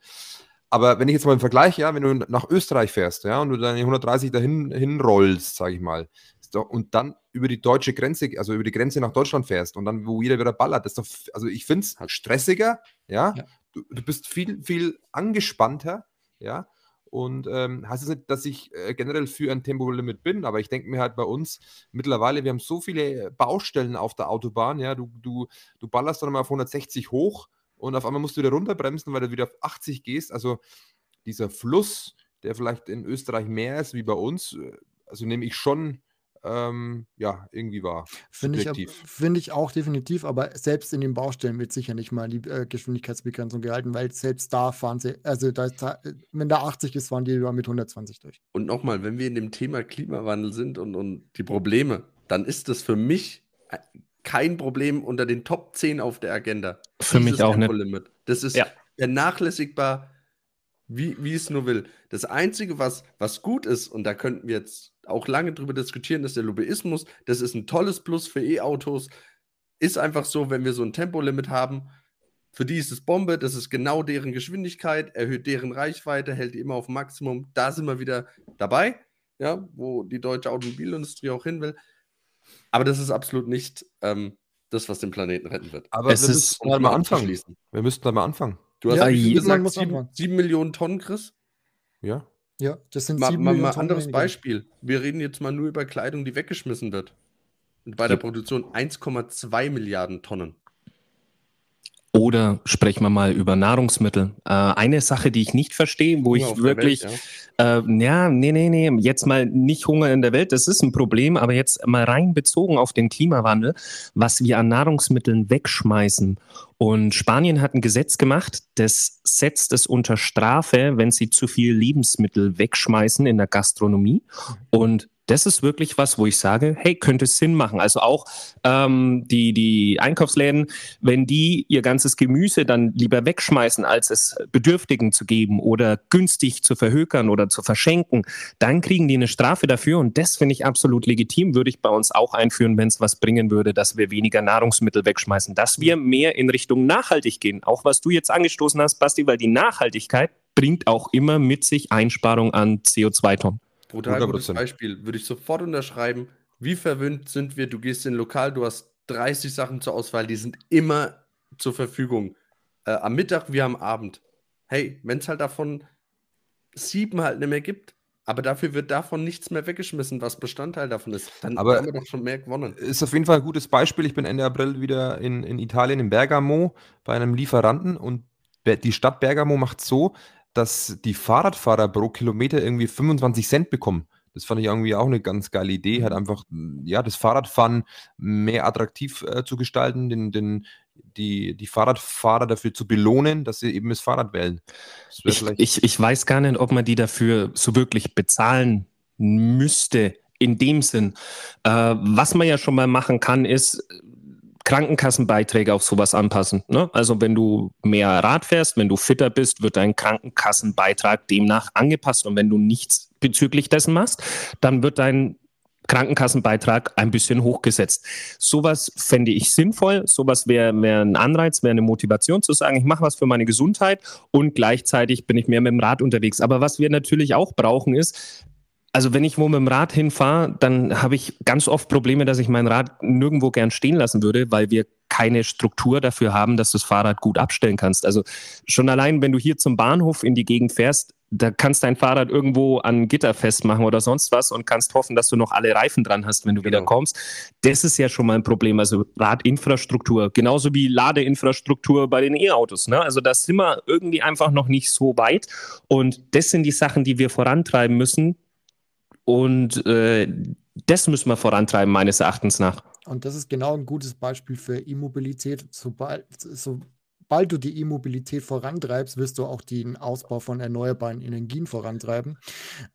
Aber wenn ich jetzt mal im Vergleich, ja, wenn du nach Österreich fährst, ja, und du deine 130 dahin hinrollst, sage ich mal, doch, und dann über die deutsche Grenze, also über die Grenze nach Deutschland fährst und dann, wo jeder wieder ballert, das ist doch, also ich finde es stressiger, ja, Ja. Du, du bist viel, viel angespannter, ja, und ähm, heißt es nicht, dass ich äh, generell für ein Tempolimit bin, aber ich denke mir halt bei uns mittlerweile, wir haben so viele Baustellen auf der Autobahn, ja, du, du, du ballerst dann mal auf 160 hoch und auf einmal musst du wieder runterbremsen, weil du wieder auf 80 gehst. Also dieser Fluss, der vielleicht in Österreich mehr ist wie bei uns, äh, also nehme ich schon ähm, ja, irgendwie wahr. Finde ich, finde ich auch definitiv, aber selbst in den Baustellen wird sicher nicht mal die äh, Geschwindigkeitsbegrenzung gehalten, weil selbst da fahren sie, also da, ist da, wenn da 80 ist, fahren die über mit 120 durch. Und nochmal, wenn wir in dem Thema Klimawandel sind und, und die Probleme, dann ist das für mich äh, kein Problem unter den Top 10 auf der Agenda. Für mich Dieses auch nicht. Tempolimit. Das ist Ja. vernachlässigbar, wie, wie es nur will. Das Einzige, was, was gut ist, und da könnten wir jetzt auch lange drüber diskutieren, ist der Lobbyismus. Das ist ein tolles Plus für E-Autos. Ist einfach so, wenn wir so ein Tempolimit haben, für die ist es Bombe, das ist genau deren Geschwindigkeit, erhöht deren Reichweite, hält die immer auf Maximum. Da sind wir wieder dabei, ja, wo die deutsche Automobilindustrie auch hin will. Aber das ist absolut nicht ähm, das, was den Planeten retten wird. Aber Es wir ist- müssten halt mal anfangen. Wir müssten da mal anfangen. Du hast Ja, gesagt, muss sieben, sieben Millionen Tonnen, Chris? Ja. Ja, das sind Mal, sieben mal, Millionen mal Tonnen anderes weniger. Beispiel. Wir reden jetzt mal nur über Kleidung, die weggeschmissen wird. Und bei der Produktion 1,2 Milliarden Tonnen. Oder sprechen wir mal über Nahrungsmittel. Äh, eine Sache, die ich nicht verstehe, wo Hunger ich wirklich, Welt, ja. äh, ja, nee, nee, nee, jetzt mal nicht Hunger in der Welt, das ist ein Problem, aber jetzt mal rein bezogen auf den Klimawandel, was wir an Nahrungsmitteln wegschmeißen. Und Spanien hat ein Gesetz gemacht, das setzt es unter Strafe, wenn sie zu viel Lebensmittel wegschmeißen in der Gastronomie. Und das ist wirklich was, wo ich sage, hey, könnte Sinn machen. Also auch ähm, die, die Einkaufsläden, wenn die ihr ganzes Gemüse dann lieber wegschmeißen, als es Bedürftigen zu geben oder günstig zu verhökern oder zu verschenken, dann kriegen die eine Strafe dafür. Und das finde ich absolut legitim, würde ich bei uns auch einführen, wenn es was bringen würde, dass wir weniger Nahrungsmittel wegschmeißen, dass wir mehr in Richtung nachhaltig gehen. Auch was du jetzt angestoßen hast, Basti, weil die Nachhaltigkeit bringt auch immer mit sich Einsparung an CO2-Tonnen. Brutal gutes 100%. Beispiel. Würde ich sofort unterschreiben. Wie verwöhnt sind wir? Du gehst in ein Lokal, du hast 30 Sachen zur Auswahl, die sind immer zur Verfügung. Äh, am Mittag wie am Abend. Hey, wenn es halt davon sieben halt nicht mehr gibt, aber dafür wird davon nichts mehr weggeschmissen, was Bestandteil davon ist, dann Aber- haben wir doch schon mehr gewonnen. Ist auf jeden Fall ein gutes Beispiel. Ich bin Ende April wieder in, in Italien, in Bergamo, bei einem Lieferanten und die Stadt Bergamo macht so, dass die Fahrradfahrer pro Kilometer irgendwie 25 Cent bekommen. Das fand ich irgendwie auch eine ganz geile Idee, halt einfach mh, ja, das Fahrradfahren mehr attraktiv äh, zu gestalten, den, den, die, die Fahrradfahrer dafür zu belohnen, dass sie eben das Fahrrad wählen. Das Ich, ich, ich weiß gar nicht, ob man die dafür so wirklich bezahlen müsste, in dem Sinn. Äh, was man ja schon mal machen kann, ist, Krankenkassenbeiträge auf sowas anpassen. Ne? Also wenn du mehr Rad fährst, wenn du fitter bist, wird dein Krankenkassenbeitrag demnach angepasst. Und wenn du nichts bezüglich dessen machst, dann wird dein Krankenkassenbeitrag ein bisschen hochgesetzt. Sowas fände ich sinnvoll. Sowas wäre wär ein Anreiz, wäre eine Motivation zu sagen, ich mache was für meine Gesundheit und gleichzeitig bin ich mehr mit dem Rad unterwegs. Aber was wir natürlich auch brauchen ist, also wenn ich wo mit dem Rad hinfahre, dann habe ich ganz oft Probleme, dass ich mein Rad nirgendwo gern stehen lassen würde, weil wir keine Struktur dafür haben, dass du das Fahrrad gut abstellen kannst. Also schon allein, wenn du hier zum Bahnhof in die Gegend fährst, da kannst dein Fahrrad irgendwo an Gitter festmachen oder sonst was und kannst hoffen, dass du noch alle Reifen dran hast, wenn du genau. wieder kommst. Das ist ja schon mal ein Problem. Also Radinfrastruktur, genauso wie Ladeinfrastruktur bei den E-Autos. Ne? Also da sind wir irgendwie einfach noch nicht so weit. Und das sind die Sachen, die wir vorantreiben müssen, und äh, das müssen wir vorantreiben, meines Erachtens nach. Und das ist genau ein gutes Beispiel für E-Mobilität. Sobald, sobald du die E-Mobilität vorantreibst, wirst du auch den Ausbau von erneuerbaren Energien vorantreiben.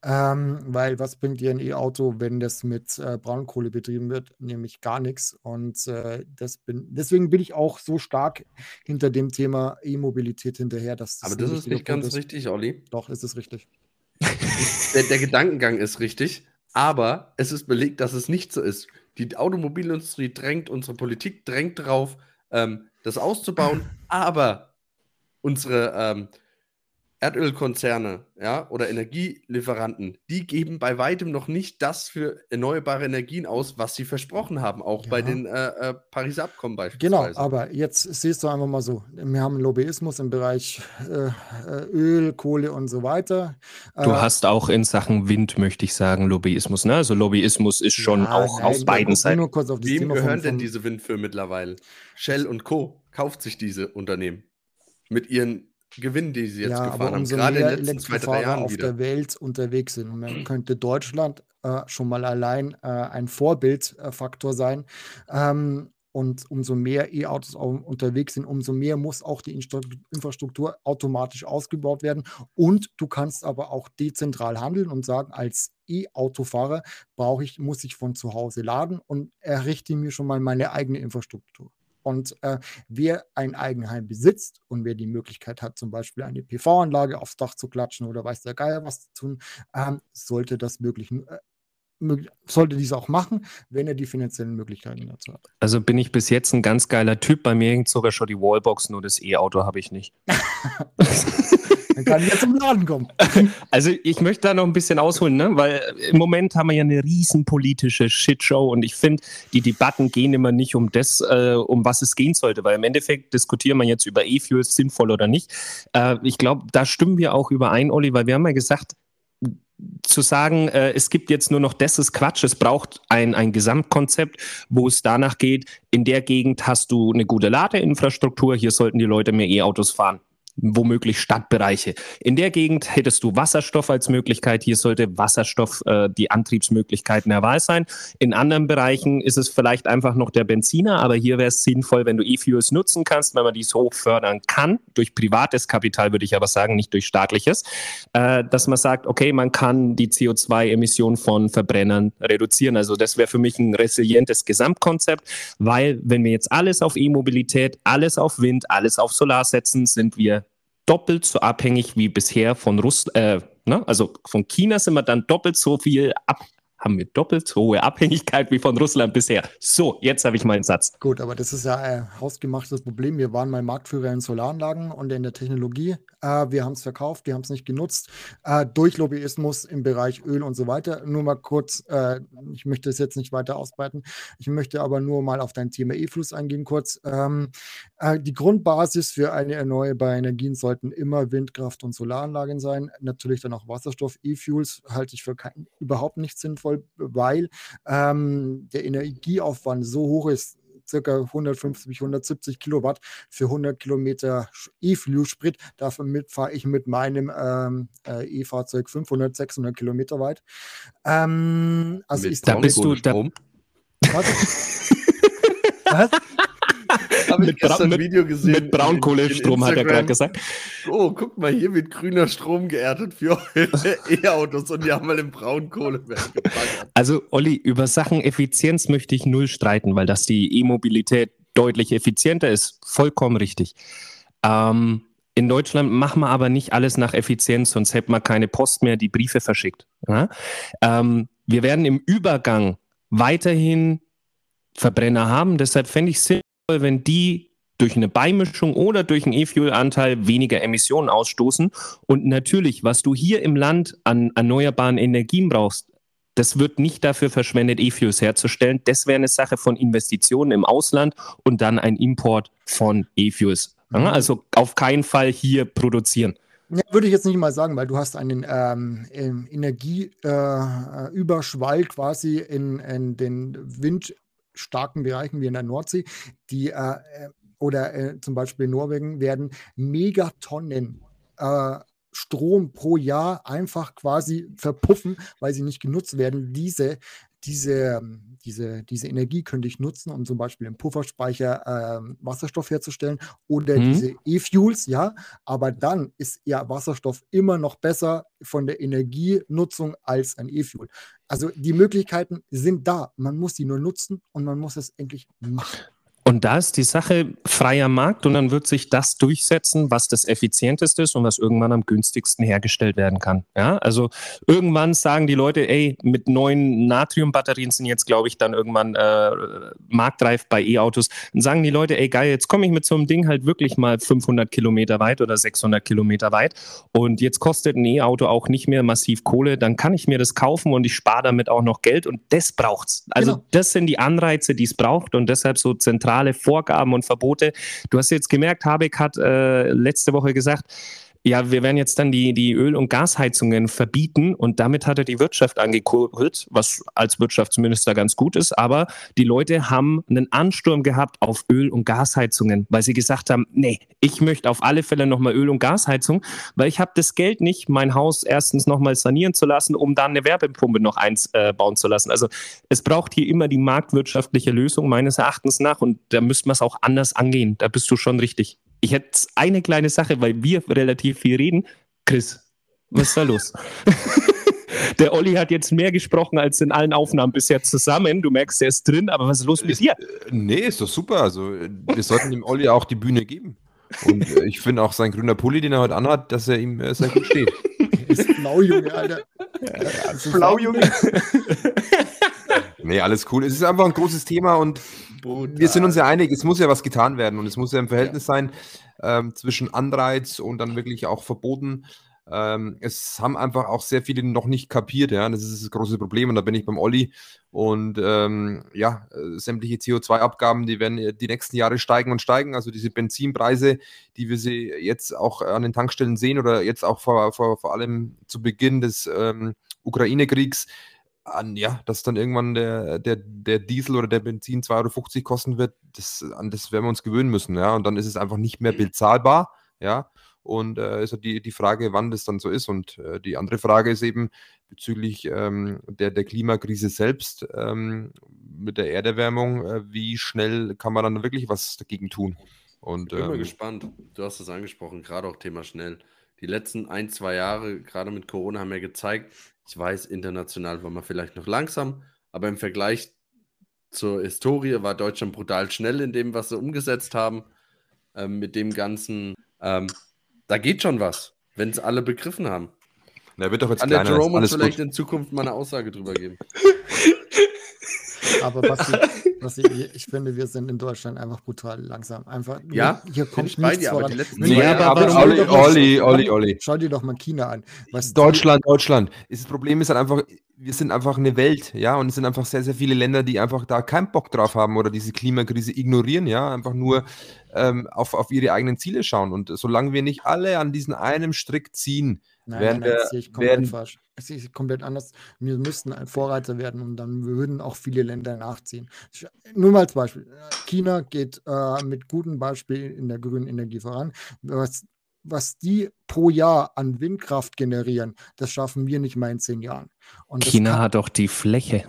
Ähm, weil was bringt dir ein E-Auto, wenn das mit äh, Braunkohle betrieben wird? Nämlich gar nichts. Und äh, das bin, deswegen bin ich auch so stark hinter dem Thema E-Mobilität hinterher. Dass das Aber das ist nicht ganz ist. richtig, Olli. Doch, ist es richtig der, der Gedankengang ist richtig, aber es ist belegt, dass es nicht so ist. Die Automobilindustrie drängt, unsere Politik drängt darauf, ähm, das auszubauen, aber unsere ähm, Erdölkonzerne ja, oder Energielieferanten, die geben bei weitem noch nicht das für erneuerbare Energien aus, was sie versprochen haben, auch ja. bei den äh, äh, Pariser Abkommen beispielsweise. Genau, aber jetzt siehst du einfach mal so, wir haben Lobbyismus im Bereich äh, äh Öl, Kohle und so weiter. Du äh, hast auch in Sachen Wind, möchte ich sagen, Lobbyismus. Ne? Also Lobbyismus ist schon ja, auch nein, auf beiden Seiten. Nur kurz auf Wem Thema gehören von, denn diese Windfirmen mittlerweile? Shell und Co. kauft sich diese Unternehmen mit ihren Gewinn, die sie jetzt ja, gefahren haben. Gerade in den letzten zwei, drei Jahren auf wieder. der Welt unterwegs sind. Und man könnte Deutschland äh, schon mal allein äh, ein Vorbildfaktor sein. Ähm, und umso mehr E-Autos unterwegs sind, umso mehr muss auch die Infrastruktur automatisch ausgebaut werden. Und du kannst aber auch dezentral handeln und sagen, als E-Autofahrer brauche ich, muss ich von zu Hause laden und errichte mir schon mal meine eigene Infrastruktur. Und äh, wer ein Eigenheim besitzt und wer die Möglichkeit hat, zum Beispiel eine PV-Anlage aufs Dach zu klatschen oder weiß der Geier was zu tun, ähm, sollte das möglich, äh, sollte dies auch machen, wenn er die finanziellen Möglichkeiten dazu hat. Also bin ich bis jetzt ein ganz geiler Typ. Bei mir hängt sogar schon die Wallbox, nur das E-Auto habe ich nicht. Dann kann ich jetzt zum Laden kommen. Also ich möchte da noch ein bisschen ausholen, ne? weil im Moment haben wir ja eine riesen politische Shitshow und ich finde, die Debatten gehen immer nicht um das, äh, um was es gehen sollte, weil im Endeffekt diskutieren wir jetzt über E-Fuels, sinnvoll oder nicht. Äh, ich glaube, da stimmen wir auch überein, Olli, weil wir haben ja gesagt, zu sagen, äh, es gibt jetzt nur noch das ist Quatsch. Es braucht ein, ein Gesamtkonzept, wo es danach geht, in der Gegend hast du eine gute Ladeinfrastruktur, hier sollten die Leute mehr E-Autos fahren womöglich Stadtbereiche. In der Gegend hättest du Wasserstoff als Möglichkeit. Hier sollte Wasserstoff äh, die Antriebsmöglichkeiten der Wahl sein. In anderen Bereichen ist es vielleicht einfach noch der Benziner, aber hier wäre es sinnvoll, wenn du E-Fuels nutzen kannst, wenn man dies hoch fördern kann. Durch privates Kapital würde ich aber sagen, nicht durch staatliches. Äh, dass man sagt, okay, man kann die CO2-Emissionen von Verbrennern reduzieren. Also das wäre für mich ein resilientes Gesamtkonzept, weil wenn wir jetzt alles auf E-Mobilität, alles auf Wind, alles auf Solar setzen, sind wir doppelt so abhängig wie bisher von Russland, äh, ne? also von China sind wir dann doppelt so viel ab haben wir doppelt so hohe Abhängigkeit wie von Russland bisher. So, jetzt habe ich meinen Satz. Gut, aber das ist ja ein hausgemachtes Problem. Wir waren mal Marktführer in Solaranlagen und in der Technologie. Äh, wir haben es verkauft, wir haben es nicht genutzt. Äh, durch Lobbyismus im Bereich Öl und so weiter. Nur mal kurz, äh, ich möchte es jetzt nicht weiter ausbreiten. Ich möchte aber nur mal auf dein Thema E-Fluss eingehen kurz. Ähm, äh, die Grundbasis für eine erneuerbare Energien sollten immer Windkraft und Solaranlagen sein. Natürlich dann auch Wasserstoff. E-Fuels halte ich für kein, überhaupt nicht sinnvoll sinnvoll, weil ähm, der Energieaufwand so hoch ist, circa 150 bis 170 Kilowatt für 100 Kilometer E-Fuel-Sprit. Damit fahre ich mit meinem ähm, äh, E-Fahrzeug 500, 600 Kilometer weit. Ähm, also da bist du da. Was? Was? Habe ich gestern ein Video gesehen. Mit Braunkohlestrom hat er gerade gesagt. Oh, guck mal, hier wird grüner Strom geerntet für eure E-Autos und die haben mal im Braunkohlewerk Also, Olli, über Sachen Effizienz möchte ich null streiten, weil dass die E-Mobilität deutlich effizienter ist. Vollkommen richtig. Ähm, in Deutschland machen wir aber nicht alles nach Effizienz, sonst hätten wir keine Post mehr, die Briefe verschickt. Ja? Ähm, wir werden im Übergang weiterhin Verbrenner haben. Deshalb fände ich es sinnvoll, wenn die durch eine Beimischung oder durch einen E-Fuel-Anteil weniger Emissionen ausstoßen. Und natürlich, was du hier im Land an erneuerbaren Energien brauchst, das wird nicht dafür verschwendet, E-Fuels herzustellen. Das wäre eine Sache von Investitionen im Ausland und dann ein Import von E-Fuels. Also auf keinen Fall hier produzieren. Ja, würde ich jetzt nicht mal sagen, weil du hast einen ähm, Energieüberschwall äh, quasi in, in den windstarken Bereichen wie in der Nordsee, die äh, oder äh, zum Beispiel in Norwegen werden Megatonnen äh, Strom pro Jahr einfach quasi verpuffen, weil sie nicht genutzt werden. Diese, diese, ähm, diese, diese Energie könnte ich nutzen, um zum Beispiel im Pufferspeicher äh, Wasserstoff herzustellen oder mhm. diese E-Fuels, ja. Aber dann ist ja Wasserstoff immer noch besser von der Energienutzung als ein E-Fuel. Also die Möglichkeiten sind da. Man muss sie nur nutzen und man muss es endlich machen. Und da ist die Sache freier Markt und dann wird sich das durchsetzen, was das effizienteste ist und was irgendwann am günstigsten hergestellt werden kann. Ja, also irgendwann sagen die Leute, ey, mit neuen Natriumbatterien sind jetzt, glaube ich, dann irgendwann äh, marktreif bei E-Autos. Dann sagen die Leute, ey, geil, jetzt komme ich mit so einem Ding halt wirklich mal 500 Kilometer weit oder 600 Kilometer weit und jetzt kostet ein E-Auto auch nicht mehr massiv Kohle, dann kann ich mir das kaufen und ich spare damit auch noch Geld und das braucht's. Also genau. das sind die Anreize, die es braucht und deshalb so zentral zentrale Vorgaben und Verbote. Du hast jetzt gemerkt, Habeck hat äh, letzte Woche gesagt, ja, wir werden jetzt dann die, die Öl- und Gasheizungen verbieten und damit hat er die Wirtschaft angekurbelt, was als Wirtschaftsminister ganz gut ist. Aber die Leute haben einen Ansturm gehabt auf Öl- und Gasheizungen, weil sie gesagt haben, nee, ich möchte auf alle Fälle nochmal Öl- und Gasheizung, weil ich habe das Geld nicht, mein Haus erstens nochmal sanieren zu lassen, um dann eine Werbepumpe noch eins äh, bauen zu lassen. Also es braucht hier immer die marktwirtschaftliche Lösung meines Erachtens nach und da müsste man es auch anders angehen. Da bist du schon richtig. Ich hätte eine kleine Sache, weil wir relativ viel reden. Chris, was ist da los? Der Olli hat jetzt mehr gesprochen als in allen Aufnahmen bisher zusammen. Du merkst, er ist drin, aber was ist los mit dir? Äh, nee, ist doch super. Also, wir sollten dem Olli auch die Bühne geben. Und äh, ich finde auch sein grüner Pulli, den er heute anhat, dass er ihm äh, sehr gut steht. ist blau, Junge, Alter. Also blau, Junge. nee, alles cool. Es ist einfach ein großes Thema und Brutal. Wir sind uns ja einig, es muss ja was getan werden und es muss ja im Verhältnis ja. sein ähm, zwischen Anreiz und dann wirklich auch Verboten. Ähm, es haben einfach auch sehr viele noch nicht kapiert, ja, das ist das große Problem und da bin ich beim Olli und ähm, ja, äh, sämtliche CO2-Abgaben, die werden die nächsten Jahre steigen und steigen, also diese Benzinpreise, die wir sie jetzt auch an den Tankstellen sehen oder jetzt auch vor, vor, vor allem zu Beginn des ähm, Ukraine-Kriegs, an, ja, dass dann irgendwann der, der, der Diesel oder der Benzin 2,50 Euro kosten wird, das, an das werden wir uns gewöhnen müssen, ja. Und dann ist es einfach nicht mehr bezahlbar, ja. Und äh, ist halt die, die Frage, wann das dann so ist. Und äh, die andere Frage ist eben bezüglich ähm, der, der Klimakrise selbst ähm, mit der Erderwärmung, äh, wie schnell kann man dann wirklich was dagegen tun? Und, ich bin ähm, mal gespannt. Du hast es angesprochen, gerade auch Thema schnell. Die letzten ein, zwei Jahre, gerade mit Corona, haben ja gezeigt, ich weiß, international war man vielleicht noch langsam, aber im Vergleich zur Historie war Deutschland brutal schnell in dem, was sie umgesetzt haben. Ähm, mit dem Ganzen, ähm, da geht schon was, wenn es alle begriffen haben. Na, wird doch jetzt An der Jerome vielleicht gut. in Zukunft mal eine Aussage drüber geben. Aber was ich, was ich, ich, finde, wir sind in Deutschland einfach brutal langsam. Einfach, ja, hier kommt nichts dir, voran. Nee, ja, aber, aber Olli, Olli, Olli, Olli. Schau dir doch mal China an. Was Deutschland, Deutschland. Das Problem ist halt einfach, wir sind einfach eine Welt, ja, und es sind einfach sehr, sehr viele Länder, die einfach da keinen Bock drauf haben oder diese Klimakrise ignorieren, ja, einfach nur ähm, auf, auf ihre eigenen Ziele schauen. Und solange wir nicht alle an diesen einem Strick ziehen, Nein, werden nein, nein, das sehe ich komplett werden, falsch. Das sehe ich komplett anders. Wir müssten ein Vorreiter werden und dann würden auch viele Länder nachziehen. Nur mal als Beispiel. China geht äh, mit gutem Beispiel in der grünen Energie voran. Was, was die pro Jahr an Windkraft generieren, das schaffen wir nicht mal in zehn Jahren. Und China kann, hat doch die Fläche.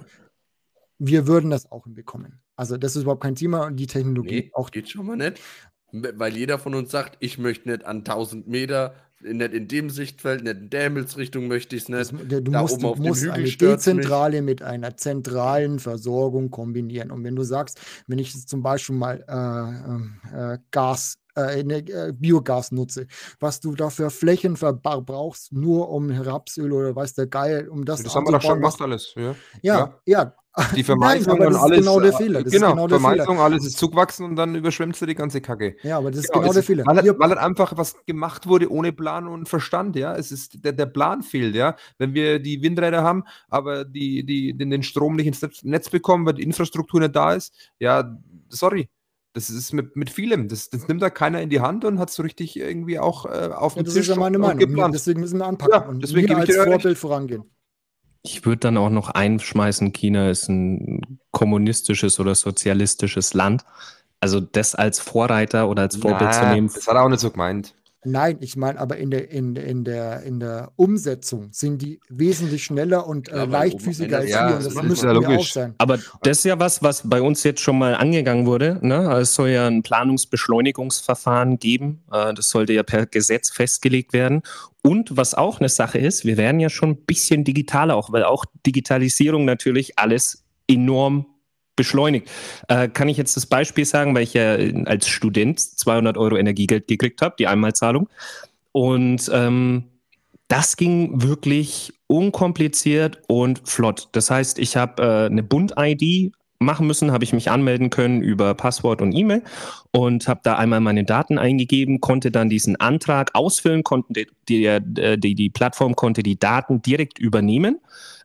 Wir würden das auch hinbekommen. Also das ist überhaupt kein Thema und die Technologie nee, auch. Geht schon mal nicht. Weil jeder von uns sagt, ich möchte nicht an 1000 Meter, nicht in dem Sichtfeld, nicht in der Himmelsrichtung möchte ich es nicht. Das, du da musst, oben auf dem musst Hügel eine stört's mich. dezentrale mit einer zentralen Versorgung kombinieren. Und wenn du sagst, wenn ich zum Beispiel mal äh, äh, Gas, äh, äh, Biogas nutze, was du dafür Flächen verbrauchst, nur um Rapsöl oder weiß der Geil, um das, Das haben wir doch schon gemacht alles. Ja. Ja, ja. Die Nein, Vermeidung aber und alles. ist genau der äh, Fehler. Das genau, ist genau der Fehler. Vermeidung, alles ist zugewachsen und dann überschwemmst du die ganze Kacke. Ja, aber das ist Genau, genau der Fehler. Weil, halt- weil halt einfach was gemacht wurde ohne Plan und Verstand, ja. Es ist, der, der Plan fehlt, ja. Wenn wir die Windräder haben, aber die, die, den, den Strom nicht ins Netz bekommen, weil die Infrastruktur nicht da ist, ja, sorry. Das ist mit, mit vielem. Das, das nimmt da keiner in die Hand und hat so richtig irgendwie auch äh, auf Ja, dem das Tisch ist ja meine Meinung. geplant. Deswegen müssen wir anpacken Ja, und deswegen wir gebe ich als. Vorbild vorangehen. Ich würde dann auch noch einschmeißen, China ist ein kommunistisches oder sozialistisches Land. Also das als Vorreiter oder als Vorbild zu Na, nehmen. Das hat er auch nicht so gemeint. Nein, ich meine aber in der, in, in, der, in der Umsetzung sind die wesentlich schneller und Ja, äh, weil leichtfüßiger als wir. Ja, das das müssen ist ja wir auch logisch. sein. Aber das ist ja was, was bei uns jetzt schon mal angegangen wurde. Ne? Es soll ja ein Planungsbeschleunigungsverfahren geben. Äh, Das sollte ja per Gesetz festgelegt werden. Und was auch eine Sache ist, wir werden ja schon ein bisschen digitaler auch, weil auch Digitalisierung natürlich alles enorm beschleunigt. Äh, kann ich jetzt das Beispiel sagen, weil ich ja äh, als Student 200 Euro Energiegeld gekriegt habe, die Einmalzahlung. Und ähm, das ging wirklich unkompliziert und flott. Das heißt, ich habe äh, eine Bund-ID machen müssen, habe ich mich anmelden können über Passwort und E-Mail und habe da einmal meine Daten eingegeben, konnte dann diesen Antrag ausfüllen, konnten die, die, äh, die, die Plattform konnte die Daten direkt übernehmen.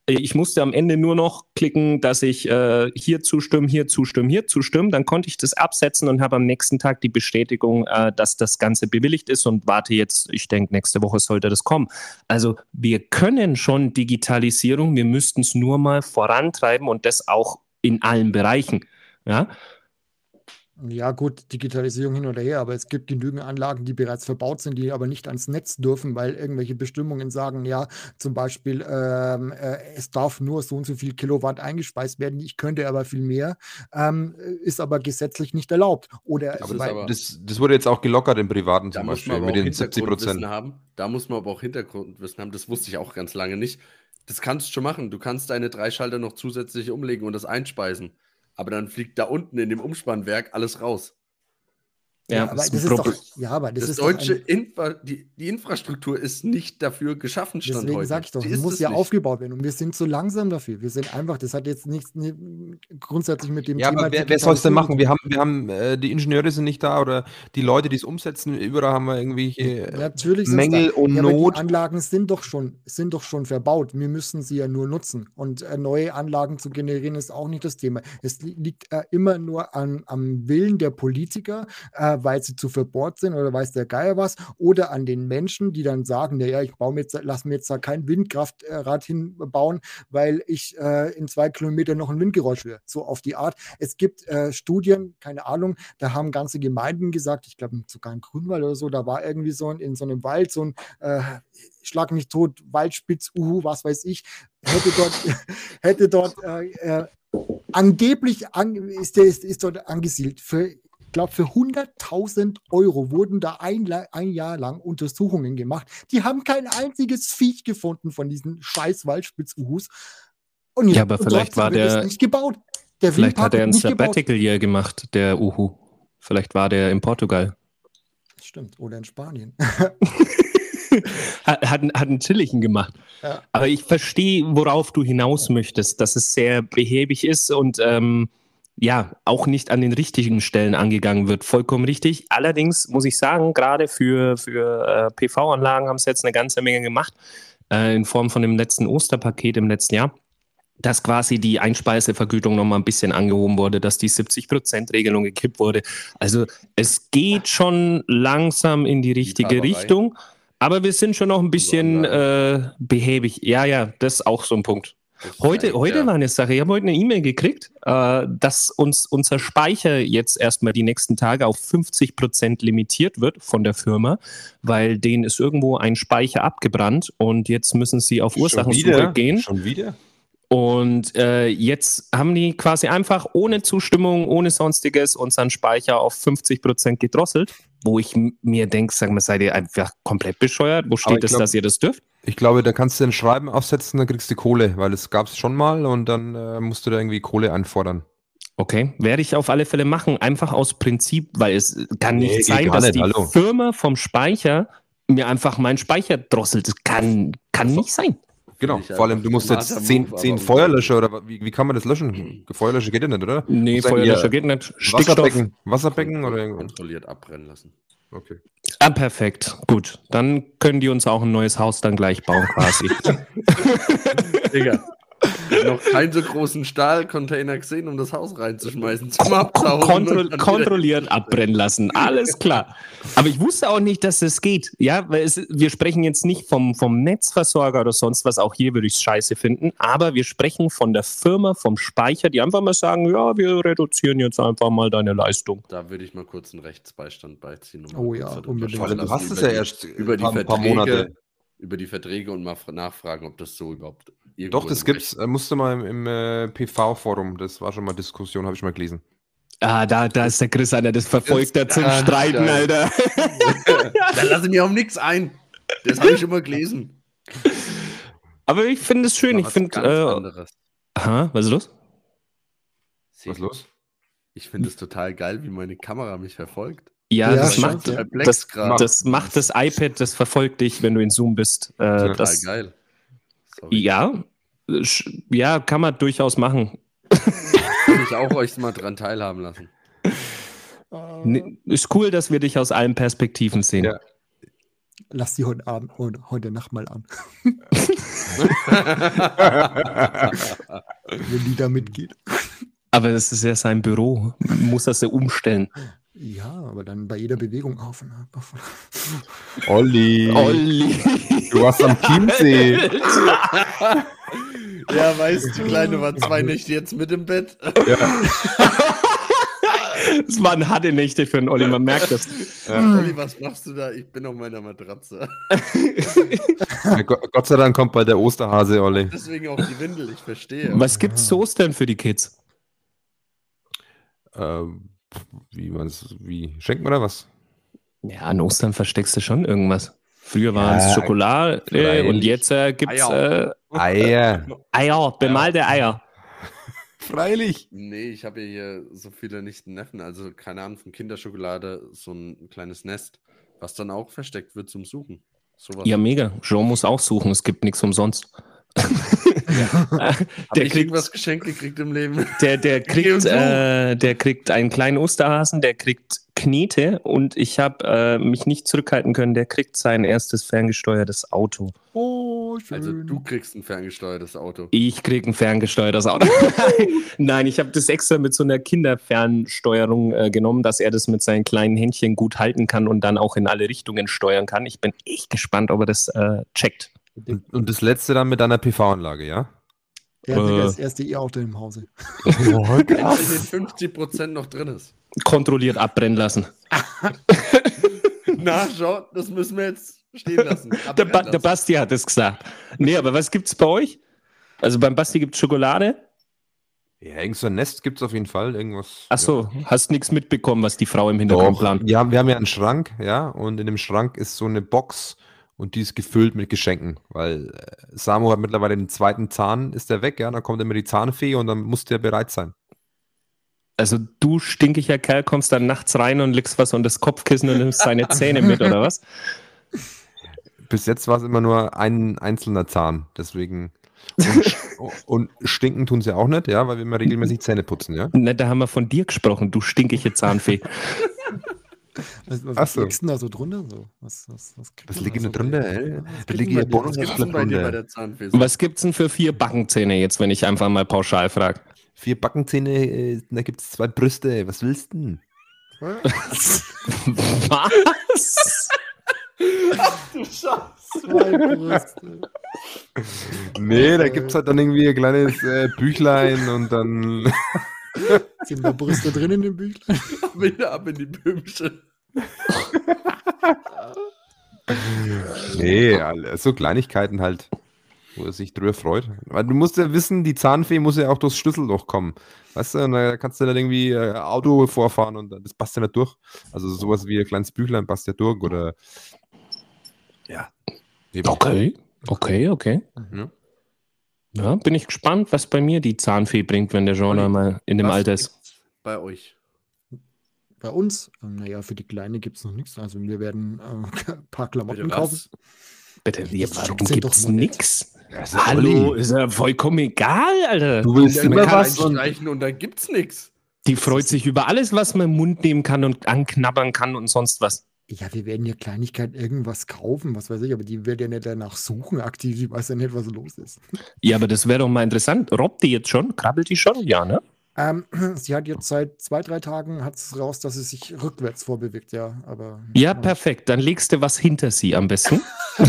Äh, Ich musste am Ende nur noch klicken, dass ich äh, hier zustimmen, hier zustimmen, hier zustimmen. Dann konnte ich das absetzen und habe am nächsten Tag die Bestätigung, äh, dass das Ganze bewilligt ist und warte jetzt, ich denke, nächste Woche sollte das kommen. Also wir können schon Digitalisierung, wir müssten es nur mal vorantreiben und das auch in allen Bereichen. Ja, Ja, gut, Digitalisierung hin oder her, aber es gibt genügend Anlagen, die bereits verbaut sind, die aber nicht ans Netz dürfen, weil irgendwelche Bestimmungen sagen, ja, zum Beispiel, ähm, äh, es darf nur so und so viel Kilowatt eingespeist werden, ich könnte aber viel mehr, ähm, ist aber gesetzlich nicht erlaubt. Oder Das Aber weil- aber- das, das wurde jetzt auch gelockert im Privaten zum Beispiel mit den 70 Hintergrundwissen Prozent. haben. Da muss man aber auch Hintergrundwissen haben. Das wusste ich auch ganz lange nicht. Das kannst du schon machen. Du kannst deine drei Schalter noch zusätzlich umlegen und das einspeisen. Aber dann fliegt da unten in dem Umspannwerk alles raus. Ja, aber das ist doch, ja, aber das, Das, ist deutsche doch ein, Infra die, die Infrastruktur ist nicht dafür geschaffen, Stand Deswegen heute. sage ich doch, Die muss ja nicht. aufgebaut werden und wir sind zu langsam dafür. Wir sind einfach, das hat jetzt nichts ni- grundsätzlich mit dem Ja, Thema aber wer, wer soll es denn machen? Wir haben, wir haben äh, die Ingenieure sind nicht da oder die Leute, die es umsetzen. Überall haben wir irgendwelche äh, Natürlich Mängel da. und ja, aber Not. Die Anlagen sind doch schon, sind doch schon verbaut. Wir müssen sie ja nur nutzen. Und äh, neue Anlagen zu generieren ist auch nicht das Thema. Es li liegt äh, immer nur an, am Willen der Politiker, weil sie zu verbohrt sind oder weiß der Geier was, oder an den Menschen, die dann sagen, naja, ich baue mir jetzt, lass mir jetzt da kein Windkraftrad hinbauen, weil ich äh, in zwei Kilometern noch ein Windgeräusch höre. So auf die Art. Es gibt äh, Studien, keine Ahnung, da haben ganze Gemeinden gesagt, ich glaube sogar in Grünwald oder so, da war irgendwie so ein, in so einem Wald so ein äh, Schlag mich tot, Waldspitz, Uhu, was weiß ich, hätte dort, hätte dort äh, äh, angeblich an, ist, ist, ist dort angesiedelt. Für, glaube, für 100.000 Euro wurden da ein, ein Jahr lang Untersuchungen gemacht. Die haben kein einziges Viech gefunden von diesen scheiß Waldspitz-Uhus. Und Ja, aber vielleicht war der- nicht gebaut. Der Vielleicht hat er ein. Sabbatical Year gemacht, der Uhu. Vielleicht war der in Portugal. Stimmt, oder in Spanien. hat, hat, hat einen chilligen gemacht. Ja. Aber ich verstehe, worauf du hinaus möchtest, dass es sehr behäbig ist und ähm, ja, auch nicht an den richtigen Stellen angegangen wird. Vollkommen richtig. Allerdings muss ich sagen, gerade für, für äh, PV-Anlagen haben sie jetzt eine ganze Menge gemacht, äh, in Form von dem letzten Osterpaket im letzten Jahr. Dass quasi die Einspeisevergütung nochmal ein bisschen angehoben wurde, dass die 70%-Regelung gekippt wurde. Also es geht schon langsam in die richtige Liebhaberei. Richtung. Aber wir sind schon noch ein bisschen äh, behäbig. Ja, ja, das ist auch so ein Punkt. Heute, heute ja, war eine Sache. Ich habe heute eine E-Mail gekriegt, äh, dass uns unser Speicher jetzt erstmal die nächsten Tage auf 50 Prozent limitiert wird von der Firma, weil denen ist irgendwo ein Speicher abgebrannt und jetzt müssen sie auf Ursachensuche gehen. Schon wieder? Und äh, jetzt haben die quasi einfach ohne Zustimmung, ohne sonstiges unseren Speicher auf 50% gedrosselt, wo ich mir denke, sag mal, seid ihr einfach komplett bescheuert? Wo steht es, glaub- dass ihr das dürft? Ich glaube, da kannst du ein Schreiben aufsetzen, dann kriegst du Kohle, weil es gab es schon mal und dann äh, musst du da irgendwie Kohle einfordern. Okay, werde ich auf alle Fälle machen, einfach aus Prinzip, weil es kann Nee, nicht sein, dass nicht, die hallo. Firma vom Speicher mir einfach meinen Speicher drosselt. Das kann, kann nicht sein. Genau, vor allem du musst jetzt smarter 10, Move, 10 aber- Feuerlöscher oder wie, wie kann man das löschen? Feuerlöscher geht ja nicht, oder? Nee, Feuerlöscher geht nicht. Stickstoff. Wasserbecken, Wasserbecken oder irgendwas? Kontrolliert abbrennen lassen. Okay. Ah, perfekt. Gut. Dann können die uns auch ein neues Haus dann gleich bauen, quasi. Digga. Noch keinen so großen Stahlcontainer gesehen, um das Haus reinzuschmeißen. Zum Abtauchen. Kontro Und dann kontrolliert abbrennen lassen. Alles klar. Aber ich wusste auch nicht, dass das geht. Ja, weil es, wir sprechen jetzt nicht vom, vom Netzversorger oder sonst was. Auch hier würde ich es scheiße finden. Aber wir sprechen von der Firma, vom Speicher, die einfach mal sagen: Ja, wir reduzieren jetzt einfach mal deine Leistung. Da würde ich mal kurz einen Rechtsbeistand beiziehen. um Oh mal ja, unbedingt. allem, du hast es ja erst über die paar, paar Verträge, Monate. über die Verträge und mal fra- nachfragen, ob das so überhaupt Doch, das gibt's. Äh, musste mal im, im äh, PV-Forum, das war schon mal Diskussion, habe ich mal gelesen. Ah, da, da ist der Chris einer, das verfolgt er zum Ah, Streiten, scheiße. Alter. Da lasse ich mir auch nichts ein. Das habe ich immer gelesen. Aber ich finde es schön. Mal Ich was finde. Äh, aha, was ist los? Was ist los? Ich finde es total geil, wie meine Kamera mich verfolgt. Ja, Ja, das, schon, macht, das, gerade. das macht das iPad, das verfolgt dich, wenn du in Zoom bist. Äh, Total total das, geil. Sorry. Ja, ja, kann man durchaus machen. Kann ich auch euch mal dran teilhaben lassen. N- Ist cool, dass wir dich aus allen Perspektiven sehen. Ja. Lass die heute Abend und heute Nacht mal an, wenn die da mitgeht. Aber das ist ja sein Büro. Muss das ja umstellen. Ja, aber dann bei jeder Bewegung auf und ab. Auf und ab. Olli, Olli. du warst am Chiemsee. Ja, weißt du, die Kleine war zwei Nächte jetzt mit im Bett. Das waren harte Nächte für den Olli, man merkt das. Olli, was machst du da? Ich bin auf meiner Matratze. Ja, Go- Gott sei Dank kommt bald der Osterhase, Olli. Deswegen auch die Windel, ich verstehe. Was gibt's zu Ostern für die Kids? Ähm, wie man's, wie schenkt man da was? Ja, an Ostern versteckst du schon irgendwas. Früher waren es Ja, Schokolade freilich. und jetzt äh, gibt's äh, Eier. Eier, bemalte Eier. Freilich. Nee, ich habe ja hier so viele Nichten Neffen, also keine Ahnung, von Kinderschokolade, so ein kleines Nest, was dann auch versteckt wird zum Suchen. Sowas. Ja, mega. Jean muss auch suchen, es gibt nichts umsonst. Hab der ich kriegt- irgendwas geschenkt gekriegt im Leben? Der, der, kriegt, äh, der kriegt einen kleinen Osterhasen, der kriegt Knete und ich habe äh, mich nicht zurückhalten können, der kriegt sein erstes ferngesteuertes Auto. Oh, schön. Also du kriegst ein ferngesteuertes Auto. Ich krieg ein ferngesteuertes Auto. Nein, ich habe das extra mit so einer Kinderfernsteuerung äh, genommen, dass er das mit seinen kleinen Händchen gut halten kann und dann auch in alle Richtungen steuern kann. Ich bin echt gespannt, ob er das äh, checkt. Und, und das letzte dann mit deiner PV-Anlage, ja? Hat sogar äh, das erste E-Auto im Hause. Oh, Wenn in den 50% noch drin ist. Kontrolliert abbrennen lassen. Na, schau, das müssen wir jetzt stehen lassen. Der, ba der lassen. Basti hat es gesagt. Nee, aber was gibt's bei euch? Also beim Basti gibt's Schokolade. Ja, irgend so ein Nest gibt es auf jeden Fall. Irgendwas. Ach so, hast nichts mitbekommen, was die Frau im ja. Hintergrund Doch. plant. Haben, wir haben ja einen Schrank, ja, und in dem Schrank ist so eine Box und die ist gefüllt mit Geschenken, weil äh, Samu hat mittlerweile den zweiten Zahn, ist der weg, ja, dann kommt immer die Zahnfee und dann muss der bereit sein. Also du stinkiger Kerl kommst dann nachts rein und legst was unter das Kopfkissen und nimmst seine Zähne mit, oder was? Bis jetzt war es immer nur ein einzelner Zahn, deswegen. Und, sch- und stinken tun sie auch nicht, ja, weil wir immer regelmäßig Zähne putzen, ja. Ne, da haben wir von dir gesprochen, du stinkige Zahnfee. Was, was, Ach was so. liegst denn da so drunter? So? Was, was, was Was liegt da denn da drunter, ey? Was Da liegt man ihr bei dir? Bonus- Was gibt's denn bei dir runter. bei der Zahnfee? Was gibt's denn für vier Backenzähne jetzt, wenn ich einfach mal pauschal frage? Vier Backenzähne, äh, da gibt es zwei Brüste, was willst du denn? Was? du Scheiße. Zwei Brüste. Nee, da gibt es halt dann irgendwie ein kleines äh, Büchlein und dann. Sind da Brüste drin in dem Büchlein? In, ab in die Böhmchen. Nee, so Kleinigkeiten halt. wo er sich drüber freut. Weil du musst ja wissen, die Zahnfee muss ja auch durchs Schlüsselloch kommen. Weißt du, da kannst du dann irgendwie äh, Auto vorfahren und das passt ja nicht durch. Also sowas wie ein kleines Büchlein passt ja durch oder ja. Eben. Okay, okay, okay. Ja. Ja, bin ich gespannt, was bei mir die Zahnfee bringt, wenn der Olli, mal in dem Was Alter ist. Bei euch. Bei uns, ähm, naja, für die Kleine gibt es noch nichts. Also wir werden äh, ein paar Klamotten Bitte kaufen. Bitte, ja, ist warum nett. nix? Also, Hallo, ist ja vollkommen egal, Alter. Du willst Ja, immer was und einstreichen und da gibt's nichts. Die freut sich über alles, was man im Mund nehmen kann und anknabbern kann und sonst was. Ja, wir werden ja Kleinigkeit irgendwas kaufen, was weiß ich, aber die wird ja nicht danach suchen aktiv. Ich weiß ja nicht, was los ist. Ja, aber das wäre doch mal interessant. Robbt die jetzt schon? Krabbelt die schon? Ja, ne? Ähm, sie hat jetzt seit zwei, drei Tagen hat es raus, dass sie sich rückwärts vorbewegt, ja. Aber Ja, perfekt. Dann legst du was hinter sie am besten.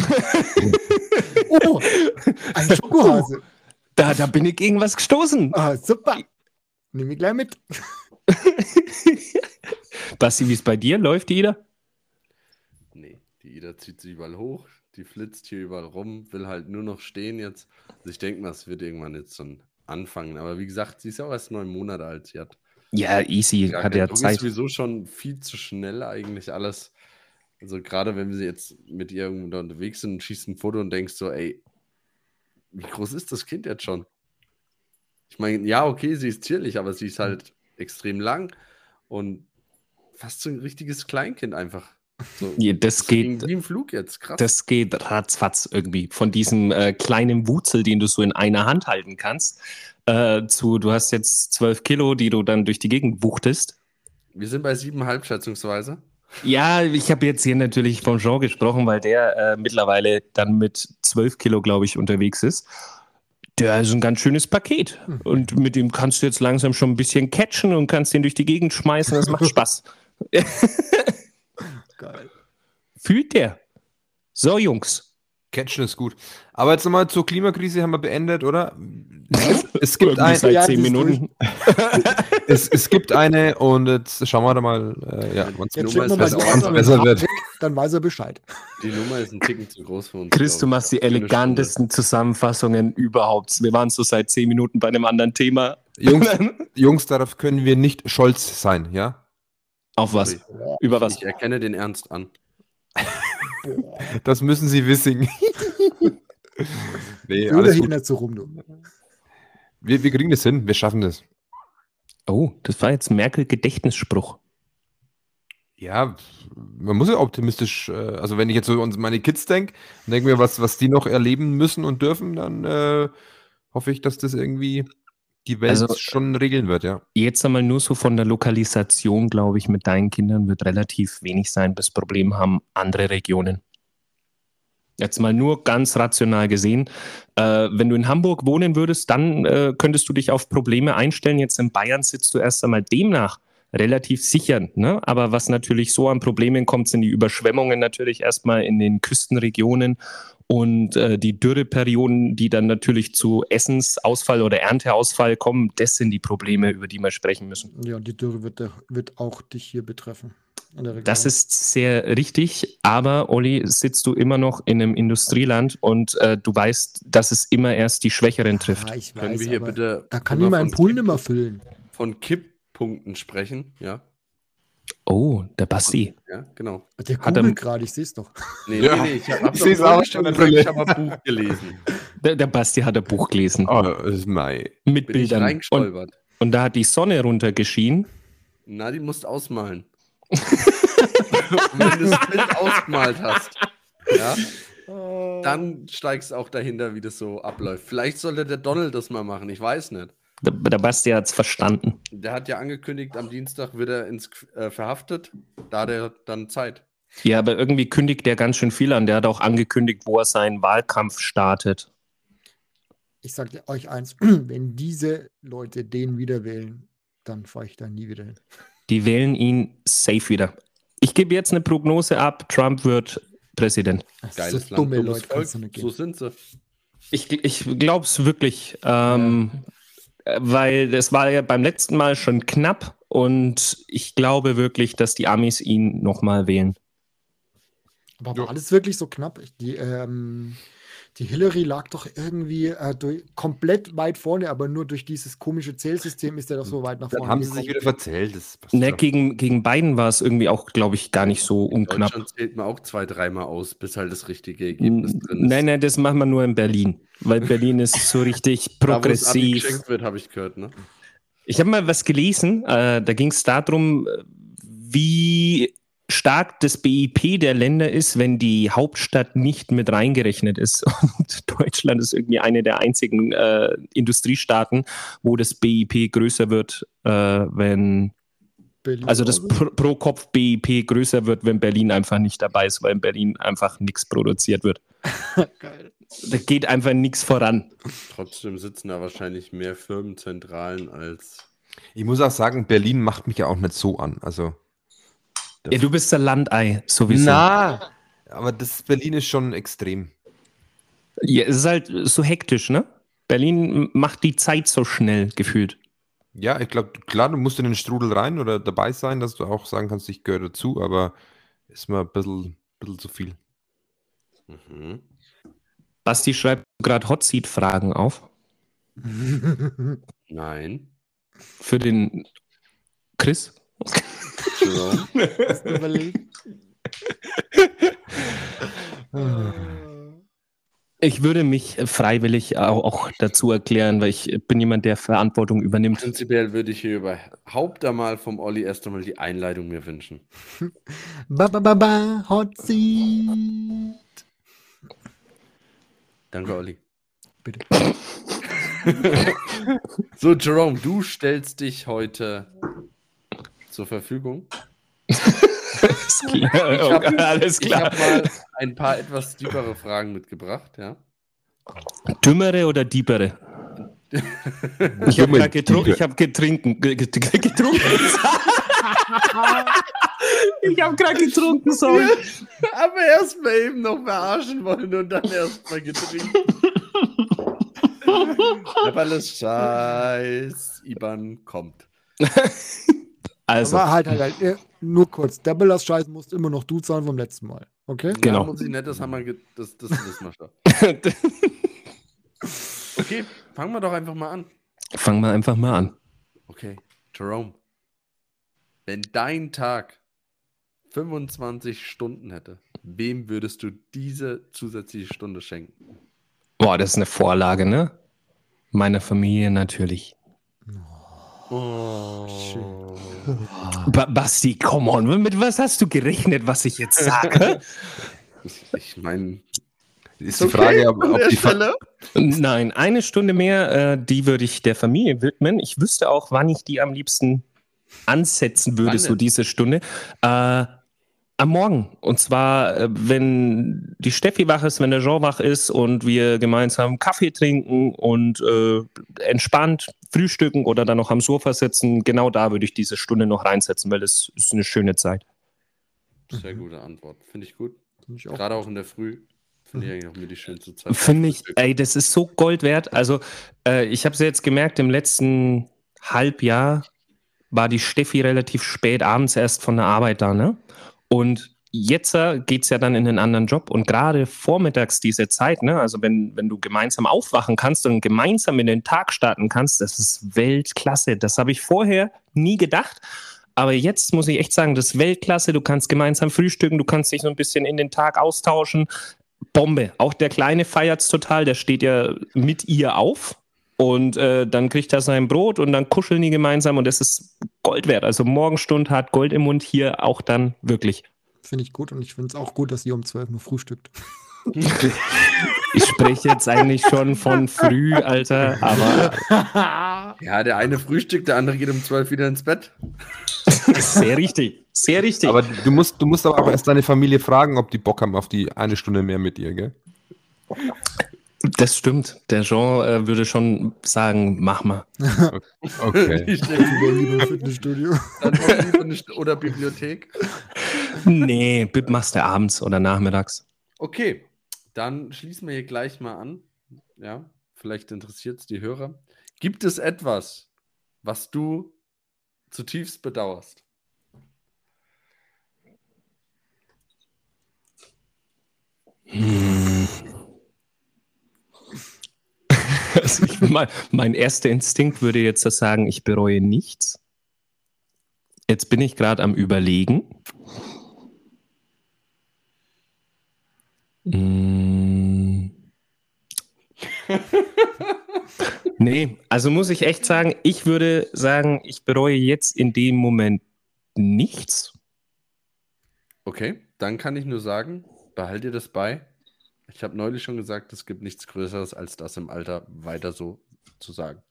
Oh, ein Schokohase. Da, da bin ich gegen was gestoßen. Ah, super. Nehme ich gleich mit. Basti, wie es bei dir läuft, jeder? Nee, die Ida zieht sich überall hoch, die flitzt hier überall rum, will halt nur noch stehen jetzt. Also ich denke mal, es wird irgendwann jetzt so ein Anfangen. Aber wie gesagt, sie ist ja auch erst neun Monate alt. Sie hat Ja, easy. Hat ja Druck, ist Zeit. sowieso schon viel zu schnell eigentlich alles. Also gerade wenn wir jetzt mit ihr irgendwo unterwegs sind und schießt ein Foto und denkst so, ey, wie groß ist das Kind jetzt schon? Ich meine, ja, okay, sie ist zierlich, aber sie ist halt extrem lang und fast so ein richtiges Kleinkind einfach. So, Ja, das geht, wie im Flug jetzt, krass. das geht ratzfatz irgendwie. Von diesem äh, kleinen Wurzel, den du so in einer Hand halten kannst, äh, zu, du hast jetzt zwölf Kilo, die du dann durch die Gegend wuchtest. wir sind bei siebeneinhalb schätzungsweise. Ja, ich habe jetzt hier natürlich vom Jean gesprochen, weil der äh, mittlerweile dann mit 12 Kilo, glaube ich, unterwegs ist. Der ist ein ganz schönes Paket. Hm. Und mit dem kannst du jetzt langsam schon ein bisschen catchen und kannst den durch die Gegend schmeißen. Das macht Spaß. Geil. Fühlt der. So, Jungs. Catchen ist gut. Aber jetzt nochmal zur Klimakrise haben wir beendet, oder? Es gibt, Irgendwie ein, seit zehn Minuten. es, es gibt eine und jetzt schauen wir da mal, äh, ja, ist mal besser- besser wird. dann weiß er Bescheid. Die Nummer ist ein Ticken zu groß für uns. Chris, du machst die eine elegantesten Zusammenfassungen überhaupt. Wir waren so seit zehn Minuten bei einem anderen Thema. Jungs, Jungs, darauf können wir nicht stolz sein, ja? Auf was? Stunde. Über was? Ich erkenne den Ernst an. Das müssen sie wissen. nee, Oder alles gut. nicht so rum, du. Wir, wir kriegen das hin, wir schaffen das. Oh, das war jetzt Merkel-Gedächtnisspruch. Ja, man muss ja optimistisch, äh, also wenn ich jetzt so an meine Kids denke und denke mir, was, was die noch erleben müssen und dürfen, dann äh, hoffe ich, dass das irgendwie die Welt Also- schon regeln wird, ja. Jetzt einmal nur so von der Lokalisation, glaube ich, mit deinen Kindern wird relativ wenig sein. Das Problem haben andere Regionen. Jetzt mal nur ganz rational gesehen. Äh, wenn du in Hamburg wohnen würdest, dann äh, könntest du dich auf Probleme einstellen. Jetzt in Bayern sitzt du erst einmal demnach relativ sicher. Ne? Aber was natürlich so an Problemen kommt, sind die Überschwemmungen natürlich erstmal in den Küstenregionen und äh, die Dürreperioden, die dann natürlich zu Essensausfall oder Ernteausfall kommen. Das sind die Probleme, über die wir sprechen müssen. Ja, und die Dürre wird, wird auch dich hier betreffen. Das ist sehr richtig, aber Olli, sitzt du immer noch in einem Industrieland und äh, du weißt, dass es immer erst die Schwächeren trifft. Ja, ich Können weiß, wir hier bitte Da kann ich meinen von Pool Kipp- nicht mehr füllen. von Kipppunkten sprechen? Ja, Oh, der Basti. ja, genau. Der Hat er- googelt gerade, ich sehe es doch. Nee, Ja. nee, nee, ich habe auch schon. Ich habe ein Buch gelesen. Der, der Basti hat ein Buch gelesen Oh, ist mein. mit Bin ich Bildern. Und, reingestolpert. und da hat die Sonne runtergeschienen. Na, die musst ausmalen. Wenn du das Bild ausgemalt hast, ja, dann steigst du auch dahinter, wie das so abläuft. Vielleicht sollte der Donald das mal machen, ich weiß nicht. Der, der Basti hat es verstanden. Der hat ja angekündigt, am Dienstag wird er ins, äh, verhaftet. Da hat er dann Zeit. Ja, aber irgendwie kündigt der ganz schön viel an. Der hat auch angekündigt, wo er seinen Wahlkampf startet. Ich sage euch eins, wenn diese Leute den wieder wählen, dann fahre ich da nie wieder hin. Die wählen ihn safe wieder. Ich gebe jetzt eine Prognose ab. Trump wird Präsident. Das Geiles so Land, dumme dummes Leute Volk. So sind sie. Ich, ich glaube es wirklich, ähm, äh, weil es war ja beim letzten Mal schon knapp und ich glaube wirklich, dass die Amis ihn nochmal wählen. Aber Ja. war das wirklich so knapp? Die, ähm, Die Hillary lag doch irgendwie äh, durch, komplett weit vorne, aber nur durch dieses komische Zählsystem ist er doch so weit nach Dann vorne haben sie sich wieder verzählt. Das Ne, gegen, gegen Biden war es irgendwie auch, glaube ich, gar nicht so In unknapp. Deutschland zählt man auch zwei, dreimal aus, bis halt das richtige Ergebnis N- drin ist. Nein, nein, das machen wir nur in Berlin, weil Berlin ist so richtig Da, wo progressiv. geschenkt wird, habe ich gehört, ne? Ich habe mal was gelesen, äh, da ging es darum, wie stark das BIP der Länder ist, wenn die Hauptstadt nicht mit reingerechnet ist. Und Deutschland ist irgendwie eine der einzigen äh, Industriestaaten, wo das BIP größer wird, äh, wenn, Berlin also das pro, pro Kopf BIP größer wird, wenn Berlin einfach nicht dabei ist, weil in Berlin einfach nichts produziert wird. Geil. Da geht einfach nichts voran. Trotzdem sitzen da wahrscheinlich mehr Firmenzentralen als. Ich muss auch sagen, Berlin macht mich ja auch nicht so an. Also. Ja, du bist der Landei, sowieso. Na, aber das Berlin ist schon extrem. Ja, es ist halt so hektisch, ne? Berlin macht die Zeit so schnell gefühlt. Ja, ich glaube, klar, du musst in den Strudel rein oder dabei sein, dass du auch sagen kannst, ich gehöre dazu, aber ist mir ein bisschen, bisschen zu viel. Mhm. Basti schreibt gerade Hot Seat Fragen auf Nein. für den Chris. Jerome. Überlegen. Ich würde mich freiwillig auch, auch dazu erklären, weil ich bin jemand, der Verantwortung übernimmt. Prinzipiell würde ich hier überhaupt einmal vom Olli erst einmal die Einleitung mir wünschen. ba, ba, ba, ba, Hot Seat. Danke, Olli. Bitte. So, Jerome, du stellst dich heute zur Verfügung. Alles klar. hab- Alles Ich klar. habe mal ein paar etwas tiefere Fragen mitgebracht, ja. Dümmere oder diebere? Ich habe gerade getrunken. Ich habe getrinken. ge- ge- ge- getrunken. ich habe gerade getrunken, sorry. Aber erst mal eben noch verarschen wollen und dann erst mal getrunken. Aber alles Scheiß. Iban kommt. Also, Aber halt, halt, halt, äh, nur kurz. Der Bellas Scheiß musst immer noch du zahlen vom letzten Mal. Okay? Genau. Ja, muss ich nicht, das haben wir, das, das wissen wir schon. Okay, fangen wir doch einfach mal an. fangen wir einfach mal an. Okay, Jerome. Wenn dein Tag 25 Stunden hätte, wem würdest du diese zusätzliche Stunde schenken? Boah, das ist eine Vorlage, ne? Meiner Familie natürlich. Oh, Ba Basti, come on, mit was hast du gerechnet, was ich jetzt sage? Ich meine, Ist die Frage, ob, ob die Fa Nein, eine Stunde mehr, äh, die würde ich der Familie widmen. Ich wüsste auch, wann ich die am liebsten ansetzen würde, Wann so denn? diese Stunde. Äh, am Morgen. Und zwar, äh, wenn die Steffi wach ist, wenn der Jean wach ist und wir gemeinsam Kaffee trinken und äh, entspannt frühstücken oder dann noch am Sofa sitzen, genau da würde ich diese Stunde noch reinsetzen, weil das ist eine schöne Zeit. sehr gute Antwort. Finde ich gut. Find ich auch. Gerade auch in der Früh. Finde ich eigentlich auch mit die schönste Zeit. Finde ich, ey, das ist so Gold wert. Also, äh, ich habe es jetzt gemerkt, im letzten Halbjahr war die Steffi relativ spät abends erst von der Arbeit da, ne? Und jetzt äh, geht es ja dann in einen anderen Job und gerade vormittags diese Zeit, ne? Also, wenn, wenn du gemeinsam aufwachen kannst und gemeinsam in den Tag starten kannst, das ist Weltklasse. Das habe ich vorher nie gedacht. Aber jetzt muss ich echt sagen, das ist Weltklasse. Du kannst gemeinsam frühstücken, du kannst dich so ein bisschen in den Tag austauschen. Bombe. Auch der Kleine feiert es total. Der steht ja mit ihr auf. Und äh, dann kriegt er sein Brot und dann kuscheln die gemeinsam und das ist Gold wert. Also Morgenstund hat Gold im Mund hier auch dann wirklich. Finde ich gut und ich finde es auch gut, dass ihr um 12 nur frühstückt. Ich spreche jetzt eigentlich schon von früh, Alter, aber Ja, der eine frühstückt, der andere geht um 12 wieder ins Bett. sehr richtig. Sehr richtig. Aber du musst, du musst aber auch erst deine Familie fragen, ob die Bock haben auf die eine Stunde mehr mit dir, gell? Das stimmt. Der Jean äh, würde schon sagen, mach mal. Okay. Ich Lieber Fitnessstudio. dann noch lieber eine St- oder Bibliothek. Nee, Bib machst du abends oder nachmittags. Okay, dann schließen wir hier gleich mal an. Ja, vielleicht interessiert es die Hörer. Gibt es etwas, was du zutiefst bedauerst? Also ich, mein, mein erster Instinkt würde jetzt das sagen, ich bereue nichts. Jetzt bin ich gerade am Überlegen. Mm. nee, also muss ich echt sagen, ich würde sagen, ich bereue jetzt in dem Moment nichts. Okay, dann kann ich nur sagen, behalt dir das bei. Ich habe neulich schon gesagt, es gibt nichts Größeres, als das im Alter weiter so zu sagen.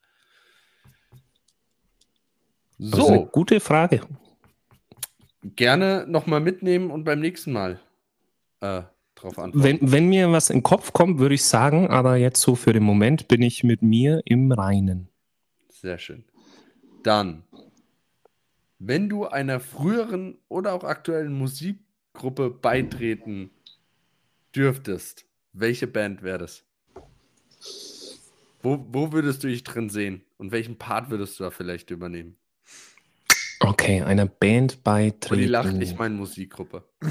Das ist eine So, gute Frage. gerne nochmal mitnehmen und beim nächsten Mal äh, drauf antworten. Wenn, wenn mir was in den Kopf kommt, würde ich sagen, aber jetzt so für den Moment bin ich mit mir im Reinen. Sehr schön. Dann, wenn du einer früheren oder auch aktuellen Musikgruppe beitreten dürftest, welche Band wäre das? Wo, wo würdest du dich drin sehen? Und welchen Part würdest du da vielleicht übernehmen? Okay, einer Band beitreten. Olli lacht, ich meine Musikgruppe.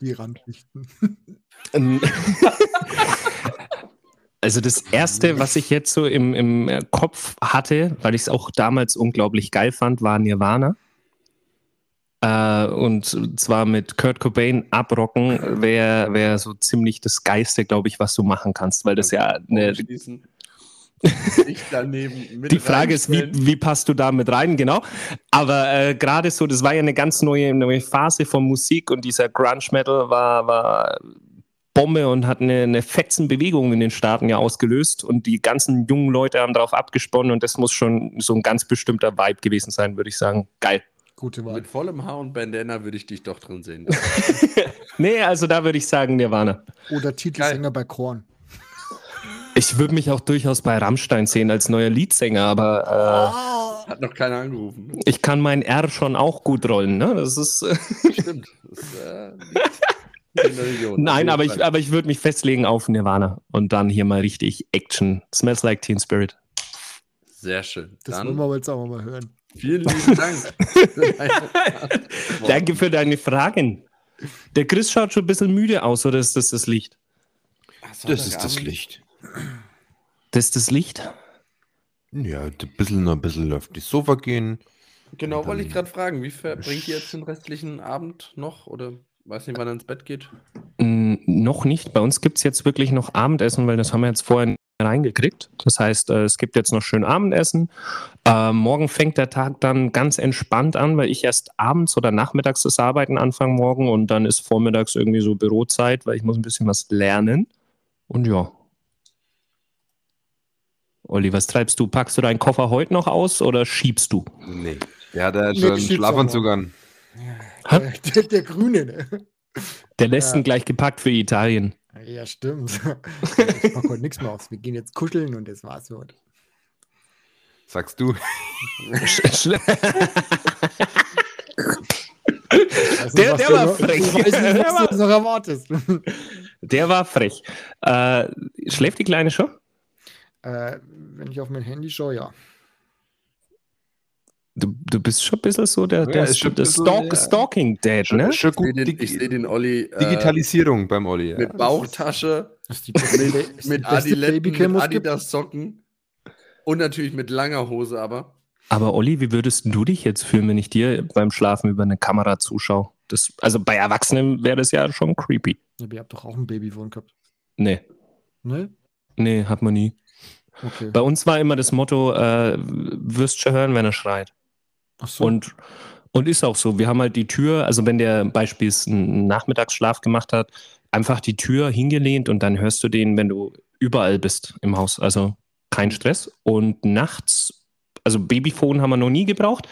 Die Randlichten. Ähm, Also das Erste, was ich jetzt so im, im Kopf hatte, weil ich es auch damals unglaublich geil fand, war Nirvana. Äh, und zwar mit Kurt Cobain abrocken wäre wär so ziemlich das Geiste, glaube ich, was du machen kannst, weil das ja eine, die Frage ist, wie, wie passt du da mit rein, genau. Aber äh, gerade so, das war ja eine ganz neue, neue Phase von Musik und dieser Grunge Metal war, war Bombe und hat eine, eine Fetzenbewegung in den Staaten ja ausgelöst und die ganzen jungen Leute haben darauf abgesponnen und das muss schon so ein ganz bestimmter Vibe gewesen sein, würde ich sagen. Geil. Gute Wahl. Mit vollem Haar und Bandana würde ich dich doch drin sehen. Nee, also da würde ich sagen, Nirvana. Oder Titelsänger bei Korn. Ich würde mich auch durchaus bei Rammstein sehen als neuer Leadsänger, aber Hat noch keiner angerufen. äh, ich kann mein R schon auch gut rollen. Ne? Das ist. Äh, Stimmt. Das, äh, Region. Auf Nein, jeden aber ich, aber ich würde mich festlegen auf Nirvana und dann hier mal richtig Action. Smells like Teen Spirit. Sehr schön. Das Dann wollen wir jetzt auch mal hören. Vielen lieben Dank. für. Danke für deine Fragen. Der Chris schaut schon ein bisschen müde aus, oder ist das das Licht? Das ist das Licht. Das ist das Licht? Ja, ein bisschen, ein bisschen auf die Sofa gehen. Genau, wollte ich gerade fragen, wie verbringt ihr jetzt den restlichen Abend noch? Oder weiß nicht, wann er ins Bett geht? Noch nicht. Bei uns gibt es jetzt wirklich noch Abendessen, weil das haben wir jetzt vorher reingekriegt. Das heißt, äh, es gibt jetzt noch schön Abendessen. Äh, morgen fängt der Tag dann ganz entspannt an, weil ich erst abends oder nachmittags das Arbeiten anfange morgen und dann ist vormittags irgendwie so Bürozeit, weil ich muss ein bisschen was lernen. Und ja. Olli, was treibst du? Packst du deinen Koffer heute noch aus oder schiebst du? Nee. Der hat ja schon Schlafanzug an. Der, der, der Grüne, ne? Der lässt Ja. ihn gleich gepackt für Italien. Ja, stimmt. Ich pack heute nichts mehr aus. Wir gehen jetzt kuscheln und das war's für heute. Sagst du? Schle- Also, Der- der war noch- frech. Nicht, Der war-. Der war frech. Äh, schläft die Kleine schon? äh, wenn ich auf mein Handy schaue, ja. Du, du bist schon ein bisschen so der, Ja, der, ist schon ein der bisschen, Stalk, ja. Stalking Dad, ne? Schon Ich sehe gut den, ich seh den Olli äh, Digitalisierung beim Olli. Ja. mit Bauchtasche, mit, mit Adiletten, mit was es gibt. Adidas Socken und natürlich mit langer Hose, aber Aber Olli, wie würdest du dich jetzt fühlen, wenn ich dir beim Schlafen über eine Kamera zuschaue? Das, also bei Erwachsenen wäre das ja schon creepy. Ja, aber ihr habt doch auch ein Babyphone gehabt. Nee, Ne? nee, hat man nie. Okay. Bei uns war immer das Motto, äh, wirst schon hören, wenn er schreit. So. Und, und ist auch so. Wir haben halt die Tür, also wenn der beispielsweise einen Nachmittagsschlaf gemacht hat, einfach die Tür hingelehnt und dann hörst du den, wenn du überall bist im Haus. Also kein Stress. Und nachts, also Babyphone haben wir noch nie gebraucht.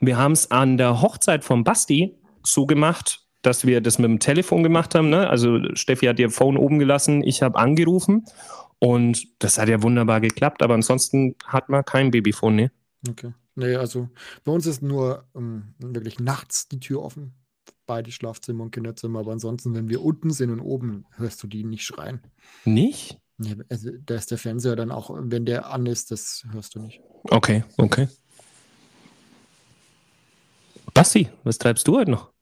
Wir haben es an der Hochzeit von Basti so gemacht, dass wir das mit dem Telefon gemacht haben. Ne? Also Steffi hat ihr Phone oben gelassen, ich habe angerufen und das hat ja wunderbar geklappt. Aber ansonsten hat man kein Babyphone, ne? Okay. Nee, also bei uns ist nur ähm, wirklich nachts die Tür offen. Beide Schlafzimmer und Kinderzimmer. Aber ansonsten, wenn wir unten sind und oben, hörst du die nicht schreien. Nicht? Nee, also da ist der Fernseher dann auch, wenn der an ist, das hörst du nicht. Okay, okay. Basti, was treibst du heute noch?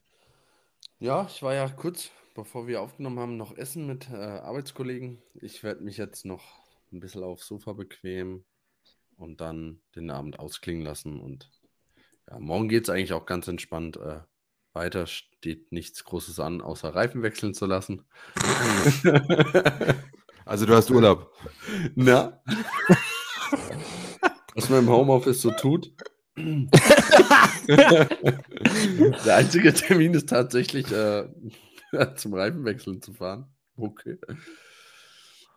ja, ich war ja kurz, bevor wir aufgenommen haben, noch essen mit äh, Arbeitskollegen. Ich werde mich jetzt noch ein bisschen aufs Sofa bequem und dann den Abend ausklingen lassen. Und ja, morgen geht es eigentlich auch ganz entspannt äh, weiter. Steht nichts Großes an, außer Reifen wechseln zu lassen. Also du hast Urlaub. Na? Was man im Homeoffice so tut. Der einzige Termin ist tatsächlich äh, zum Reifenwechseln zu fahren. Okay.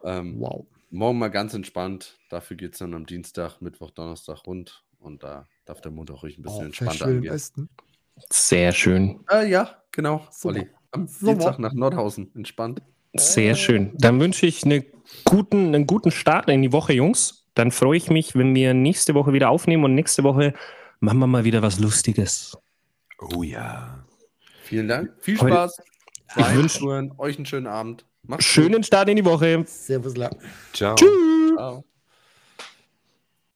Ähm, Wow. Morgen mal ganz entspannt. Dafür geht es dann am Dienstag, Mittwoch, Donnerstag rund. Und da darf der Montag ruhig ein bisschen Oh, entspannter schön angehen. Westen. Sehr schön. Äh, ja, genau. Super. Olli. Am Super. Dienstag nach Nordhausen. Entspannt. Sehr schön. Dann wünsche ich eine guten, einen guten Start in die Woche, Jungs. Dann freue ich mich, wenn wir nächste Woche wieder aufnehmen und nächste Woche machen wir mal wieder was Lustiges. Oh ja. Vielen Dank. Viel Spaß. Ich beim wünsch- Zuhören. Euch einen schönen Abend. Macht's Schönen Start in die Woche. Servus, la. Ciao. Tschüss. Ciao.